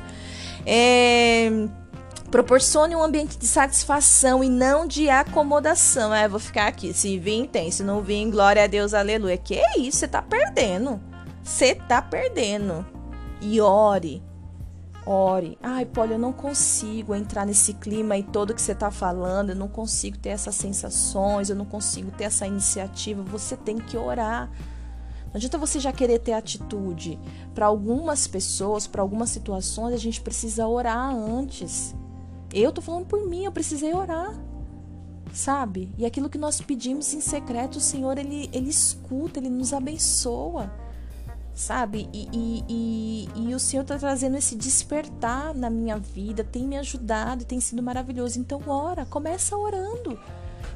É... Proporcione um ambiente de satisfação e não de acomodação. É, vou ficar aqui. Se vir, tem. Se não vir, glória a Deus, aleluia. Que isso? Você tá perdendo. Você tá perdendo e ore. Ore. Ai, Paulo, eu não consigo entrar nesse clima aí todo que você está falando, eu não consigo ter essas sensações, eu não consigo ter essa iniciativa. Você tem que orar. Não adianta você já querer ter atitude. Para algumas pessoas, para algumas situações, a gente precisa orar antes. Eu tô falando por mim, eu precisei orar. Sabe? E aquilo que nós pedimos em secreto, o Senhor, ele, ele escuta, ele nos abençoa sabe? E, e, e, e, o Senhor está trazendo esse despertar na minha vida, tem me ajudado, tem sido maravilhoso. Então, ora, começa orando,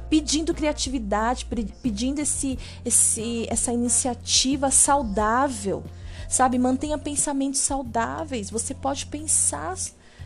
pedindo criatividade, pedindo esse, esse, essa iniciativa saudável, sabe? Mantenha pensamentos saudáveis. Você pode pensar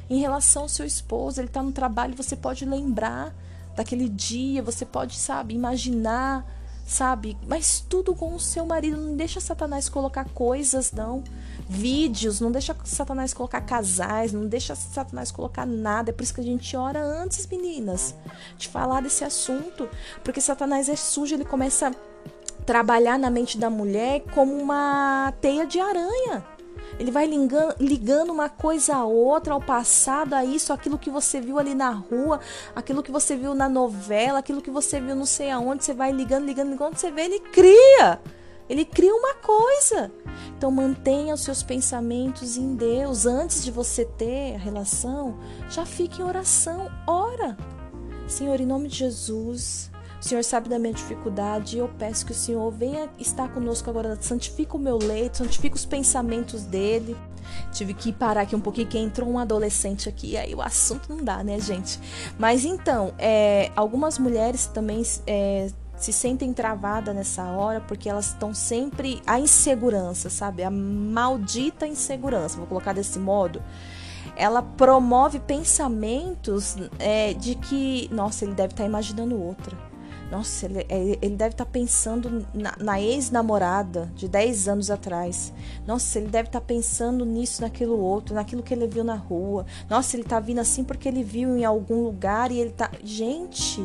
em relação ao seu esposo, ele está no trabalho, você pode lembrar daquele dia, você pode, sabe, imaginar sabe? Mas tudo com o seu marido. Não deixa Satanás colocar coisas, não. Vídeos, não deixa Satanás colocar casais, não deixa Satanás colocar nada. É por isso que a gente ora antes, meninas, de falar desse assunto. Porque Satanás é sujo, ele começa a trabalhar na mente da mulher como uma teia de aranha. Ele vai ligando, uma coisa a outra, ao passado, a isso, aquilo que você viu ali na rua, aquilo que você viu na novela, aquilo que você viu não sei aonde, você vai ligando, ligando, ligando, você vê, ele cria. Ele cria uma coisa. Então mantenha os seus pensamentos em Deus antes de você ter a relação. Já fique em oração, ora. Senhor, em nome de Jesus, o Senhor sabe da minha dificuldade e eu peço que o Senhor venha estar conosco agora. Santifica o meu leito, santifica os pensamentos dele. Tive que parar aqui um pouquinho, que entrou um adolescente aqui, aí o assunto não dá, né, gente? Mas então, é, algumas mulheres também é, se sentem travadas nessa hora porque elas estão sempre. A insegurança, sabe? A maldita insegurança, vou colocar desse modo ela promove pensamentos é, de que, nossa, ele deve estar tá imaginando outra. Nossa, ele, é, ele deve estar tá pensando na, na ex-namorada de 10 anos atrás. Nossa, ele deve estar tá pensando nisso, naquilo outro, naquilo que ele viu na rua. Nossa, ele está vindo assim porque ele viu em algum lugar e ele tá. Gente,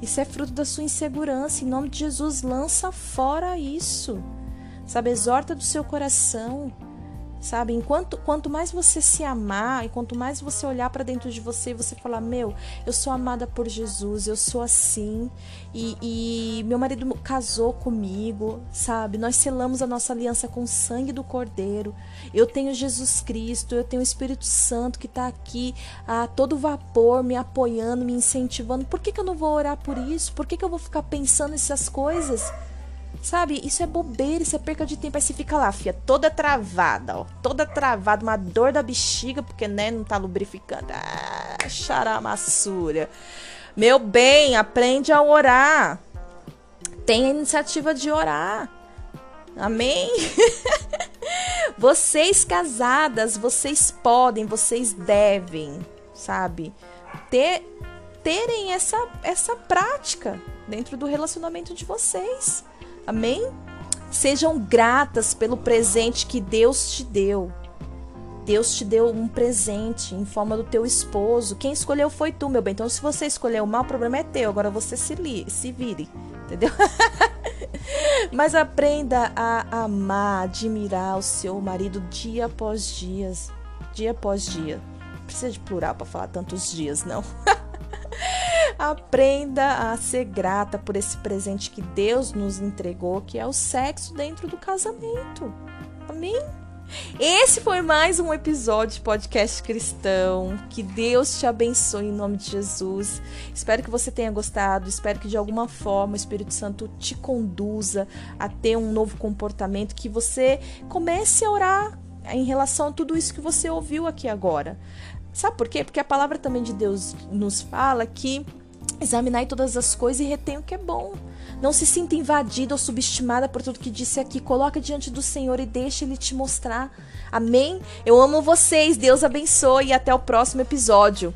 isso é fruto da sua insegurança. Em nome de Jesus, lança fora isso. Sabe, exorta do seu coração sabe? Enquanto quanto mais você se amar e quanto mais você olhar para dentro de você e você falar, meu, eu sou amada por Jesus, eu sou assim e, e, meu marido casou comigo, sabe? Nós selamos a nossa aliança com o sangue do Cordeiro. Eu tenho Jesus Cristo, eu tenho o Espírito Santo que está aqui a todo vapor, me apoiando, me incentivando. Por que, que eu não vou orar por isso? Por que, que eu vou ficar pensando nessas coisas? Sabe? Isso é bobeira, isso é perca de tempo. Aí você fica lá, fia, toda travada, ó. Toda travada, uma dor da bexiga, porque, né, não tá lubrificando. Ah, charamassura. Meu bem, aprende a orar. A iniciativa de orar. Amém? vocês casadas, vocês podem, vocês devem, sabe? Ter, terem essa, essa prática dentro do relacionamento de vocês. Amém? Sejam gratas pelo presente que Deus te deu. Deus te deu um presente em forma do teu esposo. Quem escolheu foi tu, meu bem. Então, se você escolheu mal, o problema é teu. Agora você se, li, se vire. Entendeu? Mas aprenda a amar, admirar o seu marido dia após dia. Dia após dia. Não precisa de plural para falar tantos dias, não. Aprenda a ser grata por esse presente que Deus nos entregou, que é o sexo dentro do casamento. Amém? Esse foi mais um episódio de podcast cristão. Que Deus te abençoe em nome de Jesus. Espero que você tenha gostado. Espero que de alguma forma o Espírito Santo te conduza a ter um novo comportamento. Que você comece a orar em relação a tudo isso que você ouviu aqui agora. Sabe por quê? Porque a palavra também de Deus nos fala que examinai todas as coisas e retém o que é bom. Não se sinta invadida ou subestimada por tudo que disse aqui. Coloca diante do Senhor e deixa Ele te mostrar. Amém? Eu amo vocês. Deus abençoe e até o próximo episódio.